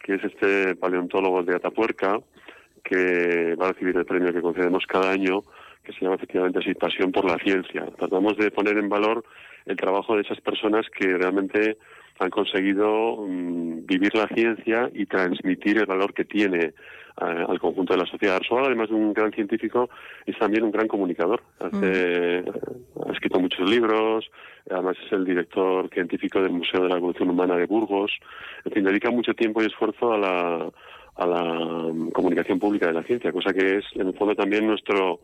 que es este paleontólogo de Atapuerca, que va a recibir el premio que concedemos cada año, que se llama efectivamente así Pasión por la Ciencia. Tratamos de poner en valor el trabajo de esas personas que realmente han conseguido mm, vivir la ciencia y transmitir el valor que tiene eh, al conjunto de la sociedad. Arzuaga, además de un gran científico, es también un gran comunicador. Hace- Ha escrito muchos libros, además es el director científico del Museo de la Evolución Humana de Burgos. En fin, dedica mucho tiempo y esfuerzo a la, a la mm, comunicación pública de la ciencia, cosa que es, en el fondo, también nuestro,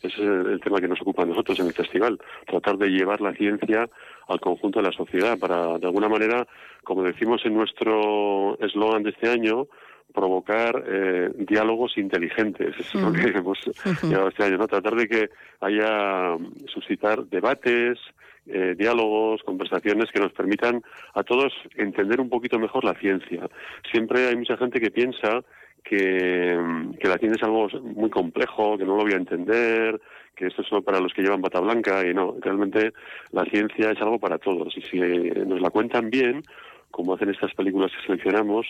ese es el, tema que nos ocupa a nosotros en el festival, tratar de llevar la ciencia al conjunto de la sociedad para, de alguna manera, como decimos en nuestro eslogan de este año, provocar eh, diálogos inteligentes. Eso es lo que hemos llevado este año, ¿no? Tratar de que haya mm, suscitar debates, eh, diálogos, conversaciones que nos permitan a todos entender un poquito mejor la ciencia. Siempre hay mucha gente que piensa que, mm, que la ciencia es algo muy complejo, que no lo voy a entender, que esto es solo para los que llevan bata blanca y no, realmente la ciencia es algo para todos y si nos la cuentan bien, como hacen estas películas que seleccionamos,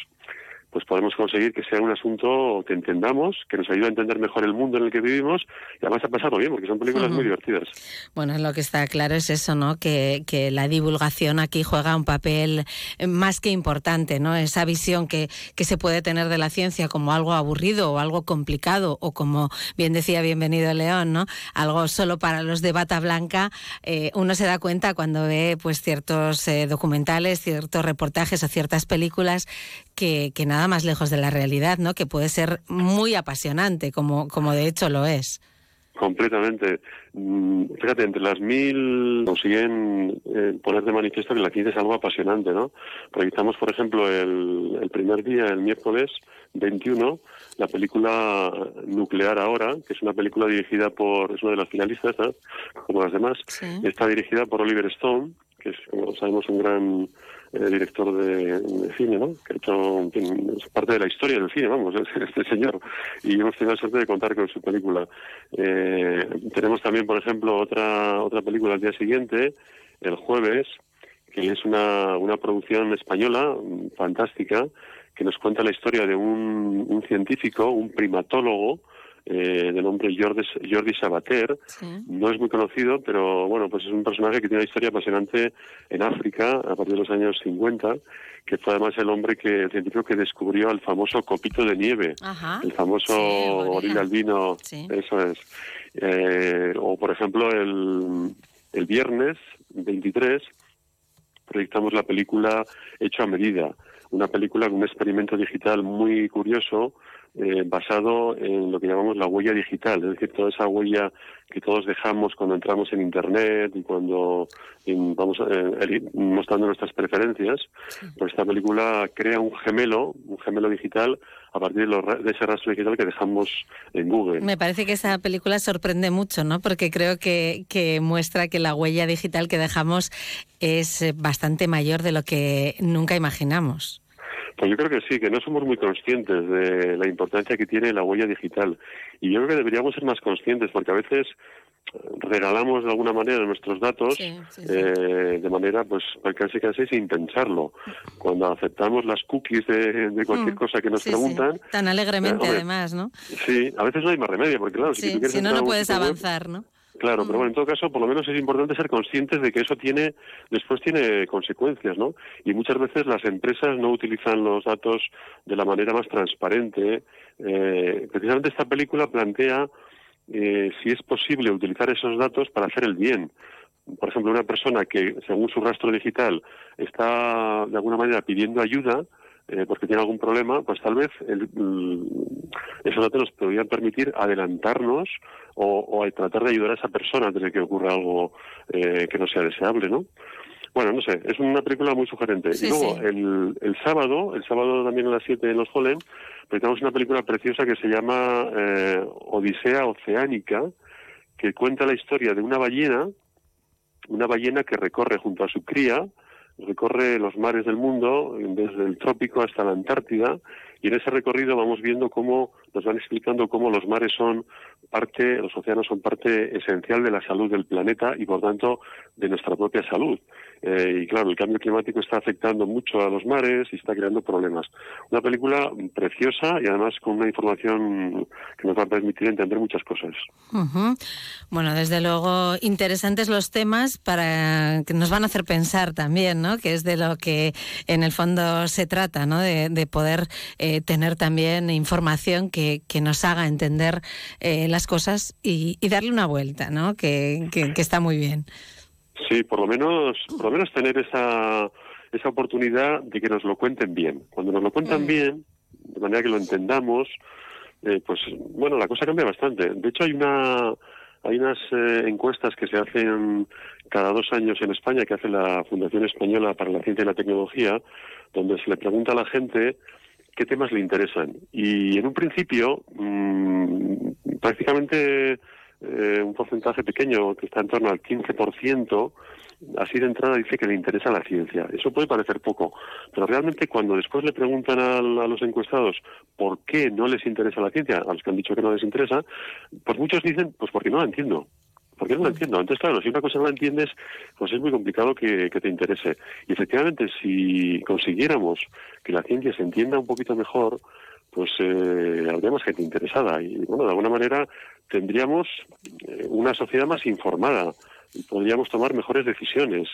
pues podemos conseguir que sea un asunto que entendamos, que nos ayude a entender mejor el mundo en el que vivimos y además a pasarlo bien, porque son películas muy divertidas. Bueno, lo que está claro es eso, ¿no? Que, que la divulgación aquí juega un papel eh, más que importante, ¿no? Esa visión que, que se puede tener de la ciencia como algo aburrido o algo complicado o como bien decía Bienvenido León, ¿no? Algo solo para los de bata blanca. eh, uno se da cuenta cuando ve pues ciertos eh, documentales, ciertos reportajes o ciertas películas que, que nada más lejos de la realidad, ¿no? Que puede ser muy apasionante, como, como de hecho lo es. Completamente. Mm, Fíjate, entre las mil consiguen eh, poner de manifiesto que la ciencia es algo apasionante, ¿no? Proyectamos, por ejemplo, el, el primer día, el miércoles 21, la película Nuclear Ahora, que es una película dirigida por, es una de las finalistas, ¿no? como las demás, está dirigida por Oliver Stone, que es, como sabemos, un gran eh, director de, cine, ¿no? Que ha hecho es parte de la historia del cine, vamos, este señor. Y hemos tenido la suerte de contar con su película. Eh, tenemos también, por ejemplo, otra otra película al día siguiente, el jueves, que es una, una producción española mm, fantástica, que nos cuenta la historia de un, un científico, un primatólogo, eh, de nombre Jordi, Jordi Sabater. No es muy conocido, pero bueno, pues es un personaje que tiene una historia apasionante en África a partir de los años 50, que fue además el hombre que, el científico que descubrió el famoso copito de nieve, el famoso gorila albino, eso es. Eh, o por ejemplo el, el viernes 23 proyectamos la película Hecho a Medida, una película con un experimento digital muy curioso eh, basado en lo que llamamos la huella digital, es decir, toda esa huella que todos dejamos cuando entramos en Internet y cuando en- vamos eh, mostrando nuestras preferencias. Pues esta película crea un gemelo, un gemelo digital a partir de, ra- de ese rastro digital que dejamos en Google. Me parece que esa película sorprende mucho, ¿no? Porque creo que, que muestra que la huella digital que dejamos es eh, bastante mayor de lo que nunca imaginamos. Pues yo creo que sí, que no somos muy conscientes de la importancia que tiene la huella digital. Y yo creo que deberíamos ser más conscientes, porque a veces regalamos de alguna manera nuestros datos eh, de manera pues casi casi sin pensarlo. Cuando aceptamos las cookies de, de cualquier Mm, cosa que nos preguntan, Tan alegremente, Eh, hombre, además, ¿no? sí, a veces no hay más remedio, porque claro, si, tú quieres si no, no puedes web, avanzar, ¿no? Claro, pero bueno, en todo caso, por lo menos es importante ser conscientes de que eso tiene, después tiene consecuencias, ¿no? Y muchas veces las empresas no utilizan los datos de la manera más transparente. Eh, precisamente esta película plantea eh, si es posible utilizar esos datos para hacer el bien. Por ejemplo, una persona que, según su rastro digital, está de alguna manera pidiendo ayuda, eh, porque tiene algún problema, pues tal vez el, esos datos nos podrían permitir adelantarnos o, o, tratar de ayudar a esa persona antes de que ocurra algo eh, que no sea deseable, ¿no? Bueno, no sé, es una película muy sugerente. y luego, el, el, sábado, el sábado también a las 7 en Los Holem, presentamos una película preciosa que se llama eh, Odisea Oceánica, que cuenta la historia de una ballena, una ballena que recorre junto a su cría, recorre los mares del mundo, desde el trópico hasta la Antártida, y en ese recorrido vamos viendo cómo nos van explicando cómo los mares son parte, los océanos son parte esencial de la salud del planeta y por tanto de nuestra propia salud. Eh, y claro, el cambio climático está afectando mucho a los mares y está creando problemas. Una película preciosa y además con una información que nos va a permitir entender muchas cosas. Bueno, desde luego interesantes los temas para que nos van a hacer pensar también, ¿no? Que es de lo que en el fondo se trata, ¿no? De, poder eh, tener también información que, que nos haga entender eh, las cosas y, darle una vuelta, ¿no? que, que está muy bien. Sí, por lo menos, por lo menos tener esa, esa oportunidad de que nos lo cuenten bien. Cuando nos lo cuentan mm. bien, de manera que lo entendamos, eh, pues bueno, la cosa cambia bastante. De hecho, hay una hay unas eh, encuestas que se hacen cada dos años en España, que hace la Fundación Española para la Ciencia y la Tecnología, donde se le pregunta a la gente qué temas le interesan. Y en un principio, mmm, prácticamente eh, un porcentaje pequeño, que está en torno al 15%, así de entrada dice que le interesa la ciencia. Eso puede parecer poco, pero realmente cuando después le preguntan a, los encuestados por qué no les interesa la ciencia, a los que han dicho que no les interesa, pues muchos dicen, pues porque no la entiendo. Porque no la entiendo. Entonces, claro, si una cosa no la entiendes, pues es muy complicado que, te interese. Y efectivamente, si consiguiéramos que la ciencia se entienda un poquito mejor, pues eh, habría más gente interesada. Y bueno, de alguna manera tendríamos eh, una sociedad más informada y podríamos tomar mejores decisiones.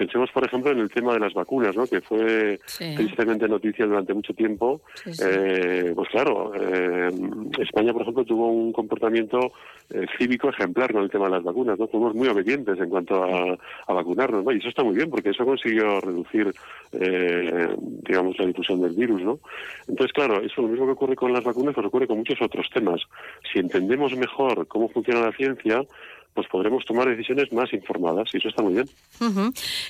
Pensemos, por ejemplo, en el tema de las vacunas, ¿no? que fue tristemente noticia durante mucho tiempo. Eh, pues claro, eh, España, por ejemplo, tuvo un comportamiento eh, cívico ejemplar con el tema de las vacunas. ¿no? Fuimos muy obedientes en cuanto a, vacunarnos, ¿no? y eso está muy bien, porque eso consiguió reducir, digamos, la difusión del virus. ¿no? Entonces, claro, eso lo mismo que ocurre con las vacunas, pues ocurre con muchos otros temas. Si entendemos mejor cómo funciona la ciencia, pues podremos tomar decisiones más informadas y eso está muy bien.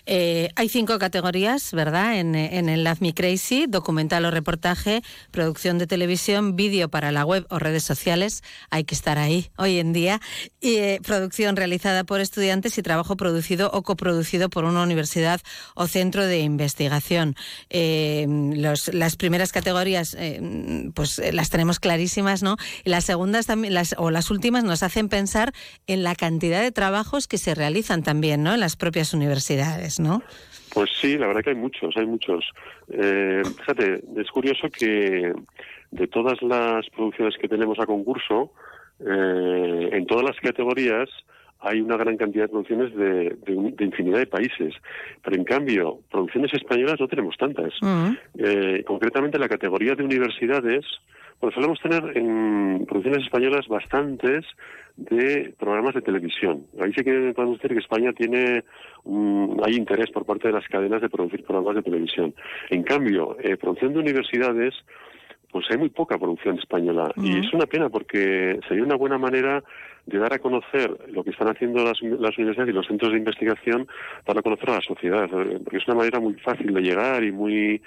Eh, hay cinco categorías, ¿verdad? En, el Love Me Crazy, documental o reportaje, producción de televisión, vídeo para la web o redes sociales. Hay que estar ahí hoy en día. Y eh, producción realizada por estudiantes y trabajo producido o coproducido por una universidad o centro de investigación. Eh, las primeras categorías, pues las tenemos clarísimas, ¿no? Y las segundas también, las, o las últimas nos hacen pensar en la cantidad cantidad de trabajos que se realizan también, ¿no? En las propias universidades, ¿no? Pues sí, la verdad que hay muchos, hay muchos. Eh, fíjate, es curioso que de todas las producciones que tenemos a concurso, eh, en todas las categorías hay una gran cantidad de producciones de, infinidad de países, pero en cambio, producciones españolas no tenemos tantas. Mm. Eh, concretamente, la categoría de universidades, pues solemos tener en producciones españolas bastantes de programas de televisión. Ahí sí que podemos decir que España tiene hay interés por parte de las cadenas de producir programas de televisión. En cambio, eh, producción de universidades, pues hay muy poca producción española. Y es una pena porque sería una buena manera de dar a conocer lo que están haciendo las, las, universidades y los centros de investigación, para conocer a la sociedad, porque es una manera muy fácil de llegar y muy,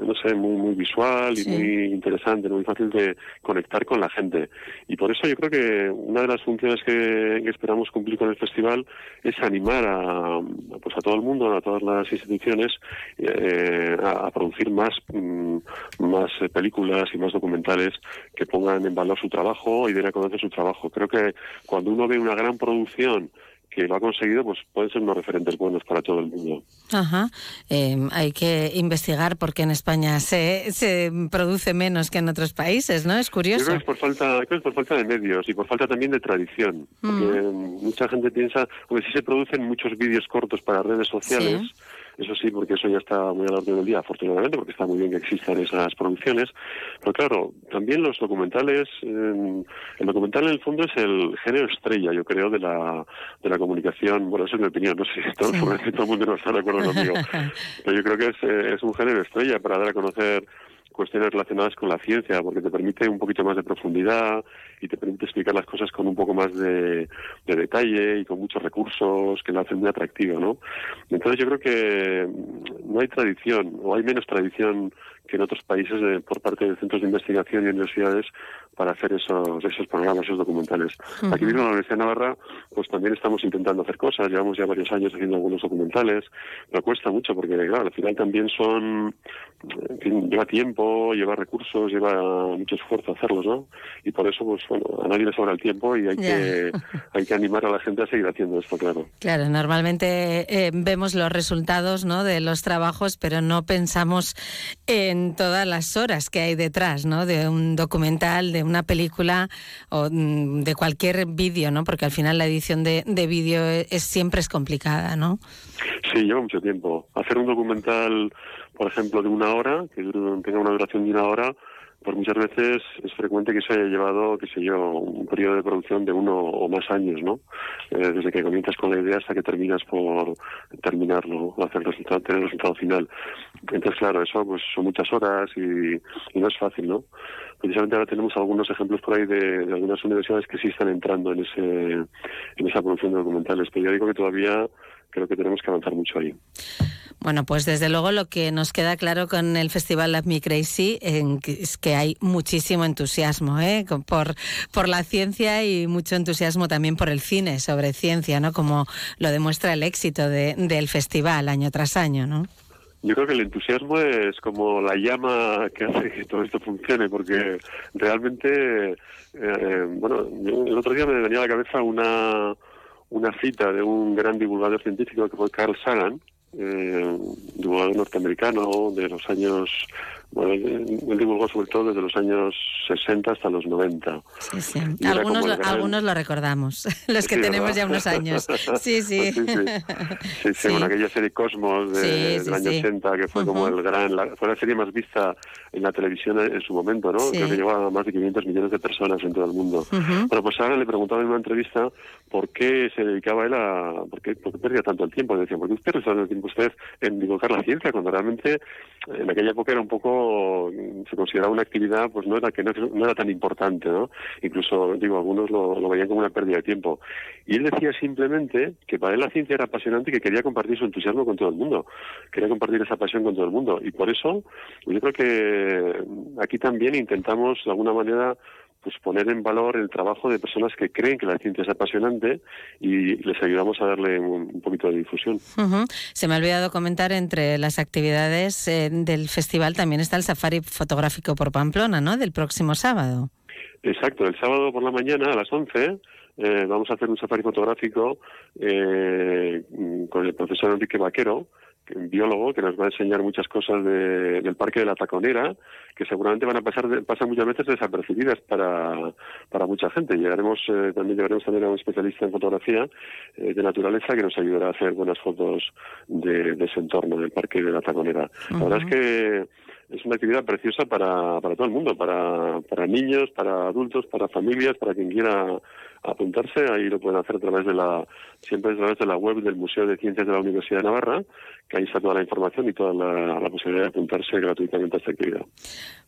no sé, muy, muy visual y muy interesante, muy fácil de conectar con la gente. Y por eso yo creo que una de las funciones que, esperamos cumplir con el festival es animar a, pues a todo el mundo, a todas las instituciones, eh, a, producir más, mm, más películas y más documentales que pongan en valor su trabajo y den a conocer su trabajo. Creo que cuando uno ve una gran producción que lo ha conseguido, pues pueden ser unos referentes buenos para todo el mundo. Ajá. Em, hay que investigar porque en España se, se produce menos que en otros países, ¿no? Es curioso. creo que es por falta, creo que es por falta de medios y por falta también de tradición. Porque mm. mucha gente piensa, porque si se producen muchos vídeos cortos para redes sociales, eso sí, porque eso ya está muy al orden del día, afortunadamente, porque está muy bien que existan esas producciones. Pero claro, también los documentales, el documental en el fondo es el género estrella, yo creo, de la, de la comunicación. Bueno, esa es mi opinión, no sé si todo, todo el mundo no está de acuerdo conmigo, pero yo creo que es, eh, es un género estrella para dar a conocer cuestiones relacionadas con la ciencia, porque te permite un poquito más de profundidad y te permite explicar las cosas con un poco más de, detalle y con muchos recursos que lo hacen muy atractivo, ¿no? Entonces yo creo que no hay tradición, o hay menos tradición que en otros países por parte de centros de investigación y universidades para hacer esos, esos programas, esos documentales. Aquí mismo en la Universidad de Navarra, pues también estamos intentando hacer cosas, llevamos ya varios años haciendo algunos documentales, pero cuesta mucho porque, claro, al final también son, en fin, lleva tiempo, lleva recursos, lleva mucho esfuerzo hacerlos, ¿no? Y por eso, pues bueno, a nadie le sobra el tiempo y hay, que, hay que animar a la gente a seguir haciendo esto, claro. Claro, normalmente eh, vemos los resultados, ¿no?, de los trabajos, pero no pensamos en todas las horas que hay detrás, ¿no?, de un documental, de una película o mm, de cualquier vídeo, ¿no? Porque al final la edición de, de vídeo es, siempre es complicada, ¿no? Sí, lleva mucho tiempo. Hacer un documental, por ejemplo, de una hora, que tenga una duración de una hora, pues muchas veces es frecuente que se haya llevado, que sé yo, un periodo de producción de uno o más años, ¿no? Eh, desde que comienzas con la idea hasta que terminas por terminarlo, hacer el resultado, tener el resultado final. Entonces, claro, eso pues son muchas horas y, no es fácil, ¿no? precisamente ahora tenemos algunos ejemplos por ahí de, algunas universidades que sí están entrando en ese en esa producción de documentales, pero yo digo que todavía creo que tenemos que avanzar mucho ahí. Bueno, pues desde luego lo que nos queda claro con el Festival Love Me Crazy es que hay muchísimo entusiasmo ¿eh? por, por la ciencia y mucho entusiasmo también por el cine sobre ciencia, ¿no? Como lo demuestra el éxito del festival año tras año, ¿no? Yo creo que el entusiasmo es como la llama que hace que todo esto funcione, porque realmente, eh, bueno, el otro día me venía a la cabeza una, una cita de un gran divulgador científico que fue Carl Sagan, eh, divulgador norteamericano de los años bueno, él, divulgó sobre todo desde los años 60 hasta los 90. Sí, sí. Algunos, lo, algunos lo recordamos, los que tenemos ya unos años. Sí, sí. sí, sí, aquella serie Cosmos de, del año 80, que fue como el gran, la, fue la serie más vista en la televisión en, su momento, ¿no? Creo que llevaba más de 500 millones de personas en todo el mundo. Bueno, pues ahora le preguntaba en una entrevista por qué se dedicaba él a, por qué, por qué perdía tanto el tiempo. Le decía, ¿por qué usted el tiempo usted en divulgar la ciencia? Cuando realmente en aquella época era un poco se consideraba una actividad pues no era que no, era tan importante no incluso digo algunos lo, veían como una pérdida de tiempo. Y él decía simplemente que para él la ciencia era apasionante y que quería compartir su entusiasmo con todo el mundo. Quería compartir esa pasión con todo el mundo. Y por eso yo creo que aquí también intentamos de alguna manera pues poner en valor el trabajo de personas que creen que la ciencia es apasionante y les ayudamos a darle un, poquito de difusión. Se me ha olvidado comentar entre las actividades eh, del festival también está el safari fotográfico por Pamplona, ¿no? Del próximo sábado. Exacto, el sábado por la mañana a las 11 eh, vamos a hacer un safari fotográfico eh, con el profesor Enrique Vaquero, un biólogo que nos va a enseñar muchas cosas del Parque de la Taconera, que seguramente van a pasar pasan muchas veces desapercibidas para, para mucha gente. Llegaremos eh, también llegaremos también a un especialista en fotografía eh, de naturaleza que nos ayudará a hacer buenas fotos de, ese entorno del Parque de la Taconera. La verdad es que es una actividad preciosa para, para todo el mundo, para, para niños, para adultos, para familias, para quien quiera apuntarse, ahí lo pueden hacer a través de la, siempre a través de la web del Museo de Ciencias de la Universidad de Navarra, que ahí está toda la información y toda la, posibilidad de apuntarse gratuitamente a esta actividad.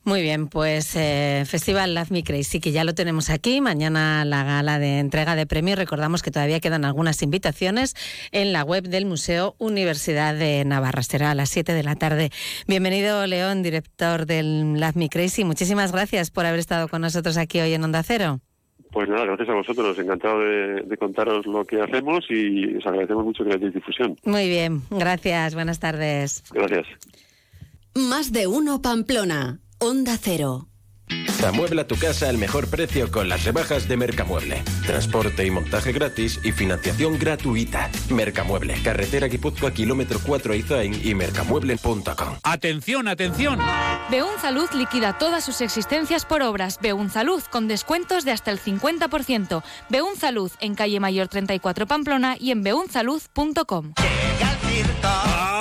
Muy bien, pues eh, Festival Love Me Crazy, que ya lo tenemos aquí. Mañana la gala de entrega de premios. Recordamos que todavía quedan algunas invitaciones en la web del Museo Universidad de Navarra. Será a las 7 de la tarde. Bienvenido, León, director del Love Me Crazy. Muchísimas gracias por haber estado con nosotros aquí hoy en Onda Cero. Pues nada, gracias a vosotros. Encantado de, contaros lo que hacemos y os agradecemos mucho que la difusión. Muy bien, gracias. Buenas tardes. Gracias. Más de uno Pamplona. Onda Cero. Amuebla tu casa al mejor precio con las rebajas de Mercamueble. Transporte y montaje gratis y financiación gratuita. Mercamueble, carretera Guipúzcoa, kilómetro 4 Izain y mercamueble.com. ¡Atención, atención! Beun Salud liquida todas sus existencias por obras. Beun Salud con descuentos de hasta el 50%. Beun Salud en calle Mayor 34 Pamplona y en beunsalud.com.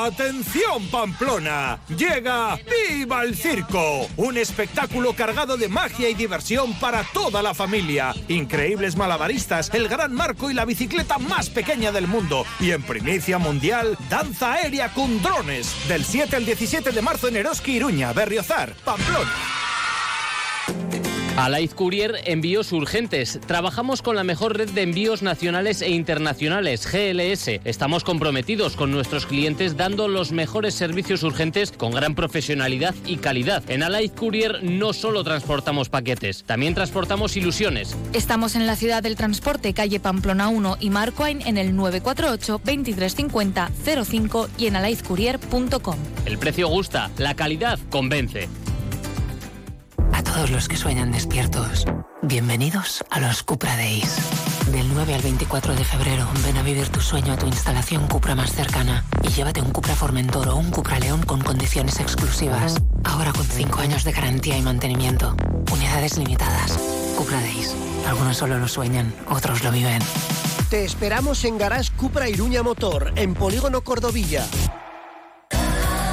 ¡Atención Pamplona! Llega ¡Viva el Circo! Un espectáculo cargado de magia y diversión para toda la familia. Increíbles malabaristas, el gran marco y la bicicleta más pequeña del mundo. Y en primicia mundial, danza aérea con drones. Del 7 al 17 de marzo en Eroski, Iruña, Berriozar, Pamplona. Alaiz Courier, envíos urgentes. Trabajamos con la mejor red de envíos nacionales e internacionales, GLS. Estamos comprometidos con nuestros clientes dando los mejores servicios urgentes con gran profesionalidad y calidad. En Alaiz Courier no solo transportamos paquetes, también transportamos ilusiones. Estamos en la ciudad del transporte, calle Pamplona 1 y Marcoain en el 948 2350 05 y en alaizcourier.com. El precio gusta, la calidad convence. Todos los que sueñan despiertos, bienvenidos a los Cupra Days. Del 9 al 24 de febrero, ven a vivir tu sueño a tu instalación Cupra más cercana y llévate un Cupra Formentor o un Cupra León con condiciones exclusivas. Ahora con 5 años de garantía y mantenimiento. Unidades limitadas. Cupra Days. Algunos solo lo sueñan, otros lo viven. Te esperamos en Garage Cupra Iruña Motor, en Polígono Cordovilla.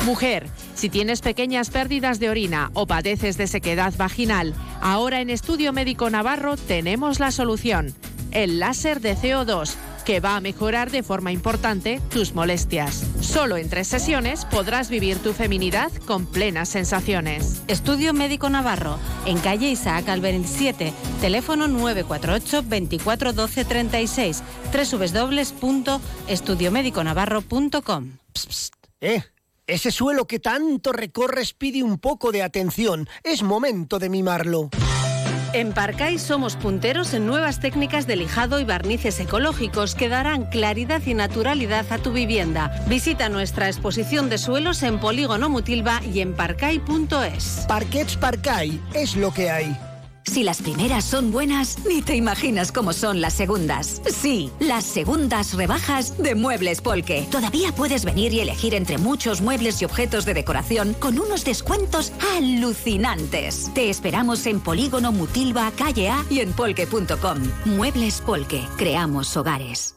Mujer, si tienes pequeñas pérdidas de orina o padeces de sequedad vaginal, ahora en Estudio Médico Navarro tenemos la solución. El láser de CO2, que va a mejorar de forma importante tus molestias. Solo en tres sesiones podrás vivir tu feminidad con plenas sensaciones. Estudio Médico Navarro, en calle Isaac Albert 7, teléfono 948 24 12 36, www.estudiomediconavarro.com. ¿Eh? Ese suelo que tanto recorres pide un poco de atención. Es momento de mimarlo. En Parcay somos punteros en nuevas técnicas de lijado y barnices ecológicos que darán claridad y naturalidad a tu vivienda. Visita nuestra exposición de suelos en Polígono Mutilva y en parcay.es. Parquets Parcay es lo que hay. Si las primeras son buenas, ni te imaginas cómo son las segundas. Sí, las segundas rebajas de Muebles Polke. Todavía puedes venir y elegir entre muchos muebles y objetos de decoración con unos descuentos alucinantes. Te esperamos en Polígono Mutilva, calle A y en polke.com. Muebles Polke. Creamos hogares.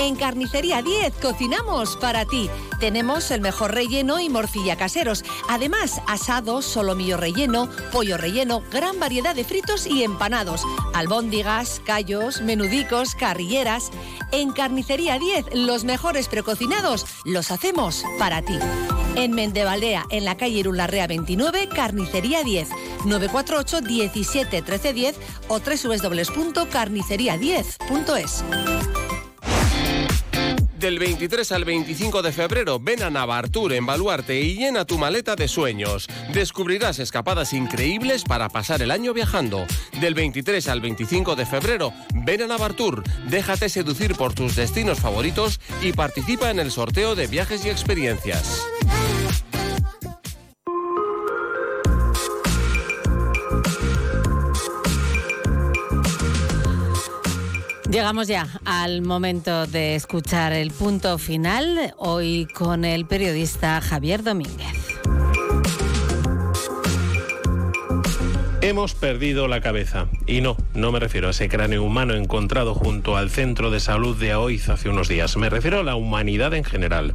En Carnicería 10 cocinamos para ti. Tenemos el mejor relleno y morcilla caseros. Además, asado, solomillo relleno, pollo relleno, gran variedad de fritos y empanados. Albóndigas, callos, menudicos, carrilleras. En Carnicería 10, los mejores precocinados los hacemos para ti. En Mendevaldea, en la calle Irularrea 29, Carnicería 10, 948 17 13 10 o www.carnicería10.es. Del 23 al 25 de febrero ven a Navartur en Baluarte y llena tu maleta de sueños. Descubrirás escapadas increíbles para pasar el año viajando. Del 23 al 25 de febrero ven a Navartur, déjate seducir por tus destinos favoritos y participa en el sorteo de viajes y experiencias. Llegamos ya al momento de escuchar el punto final, hoy con el periodista Javier Domínguez. Hemos perdido la cabeza. Y no, no me refiero a ese cráneo humano encontrado junto al centro de salud de Aoiz hace unos días. Me refiero a la humanidad en general.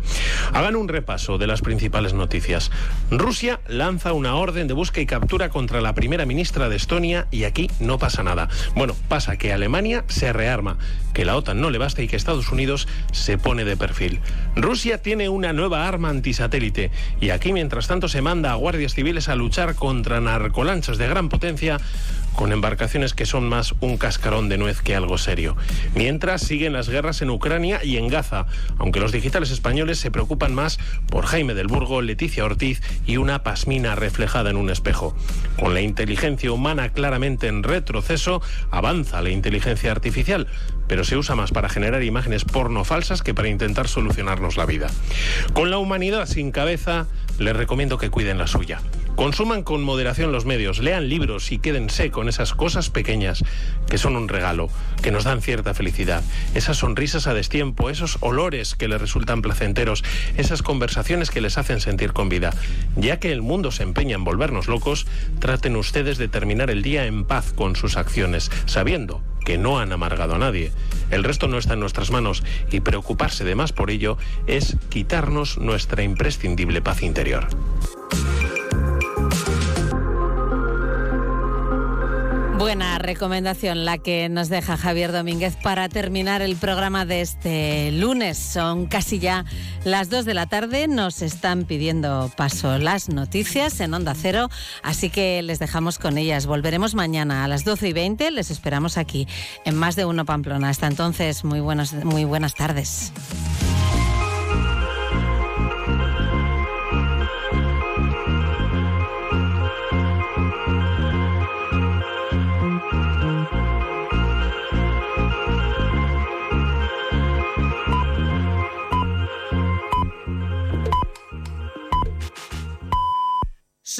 Hagan un repaso de las principales noticias. Rusia lanza una orden de busca y captura contra la primera ministra de Estonia y aquí no pasa nada. Bueno, pasa que Alemania se rearma, que la OTAN no le basta y que Estados Unidos se pone de perfil. Rusia tiene una nueva arma antisatélite y aquí mientras tanto se manda a guardias civiles a luchar contra narcolanchas de gran con embarcaciones que son más un cascarón de nuez que algo serio. Mientras siguen las guerras en Ucrania y en Gaza, aunque los digitales españoles se preocupan más por Jaime del Burgo, Leticia Ortiz y una pasmina reflejada en un espejo. Con la inteligencia humana claramente en retroceso, avanza la inteligencia artificial, pero se usa más para generar imágenes porno falsas que para intentar solucionarnos la vida. Con la humanidad sin cabeza, les recomiendo que cuiden la suya. Consuman con moderación los medios, lean libros y quédense con esas cosas pequeñas que son un regalo, que nos dan cierta felicidad. Esas sonrisas a destiempo, esos olores que les resultan placenteros, esas conversaciones que les hacen sentir con vida. Ya que el mundo se empeña en volvernos locos, traten ustedes de terminar el día en paz con sus acciones, sabiendo que no han amargado a nadie. El resto no está en nuestras manos y preocuparse de más por ello es quitarnos nuestra imprescindible paz interior. Buena recomendación la que nos deja Javier Domínguez para terminar el programa de este lunes. Son casi ya las 2 de la tarde. Nos están pidiendo paso las noticias en Onda Cero, así que les dejamos con ellas. Volveremos mañana a las 12 y 20. Les esperamos aquí en Más de Uno Pamplona. Hasta entonces, muy, buenos, muy buenas tardes.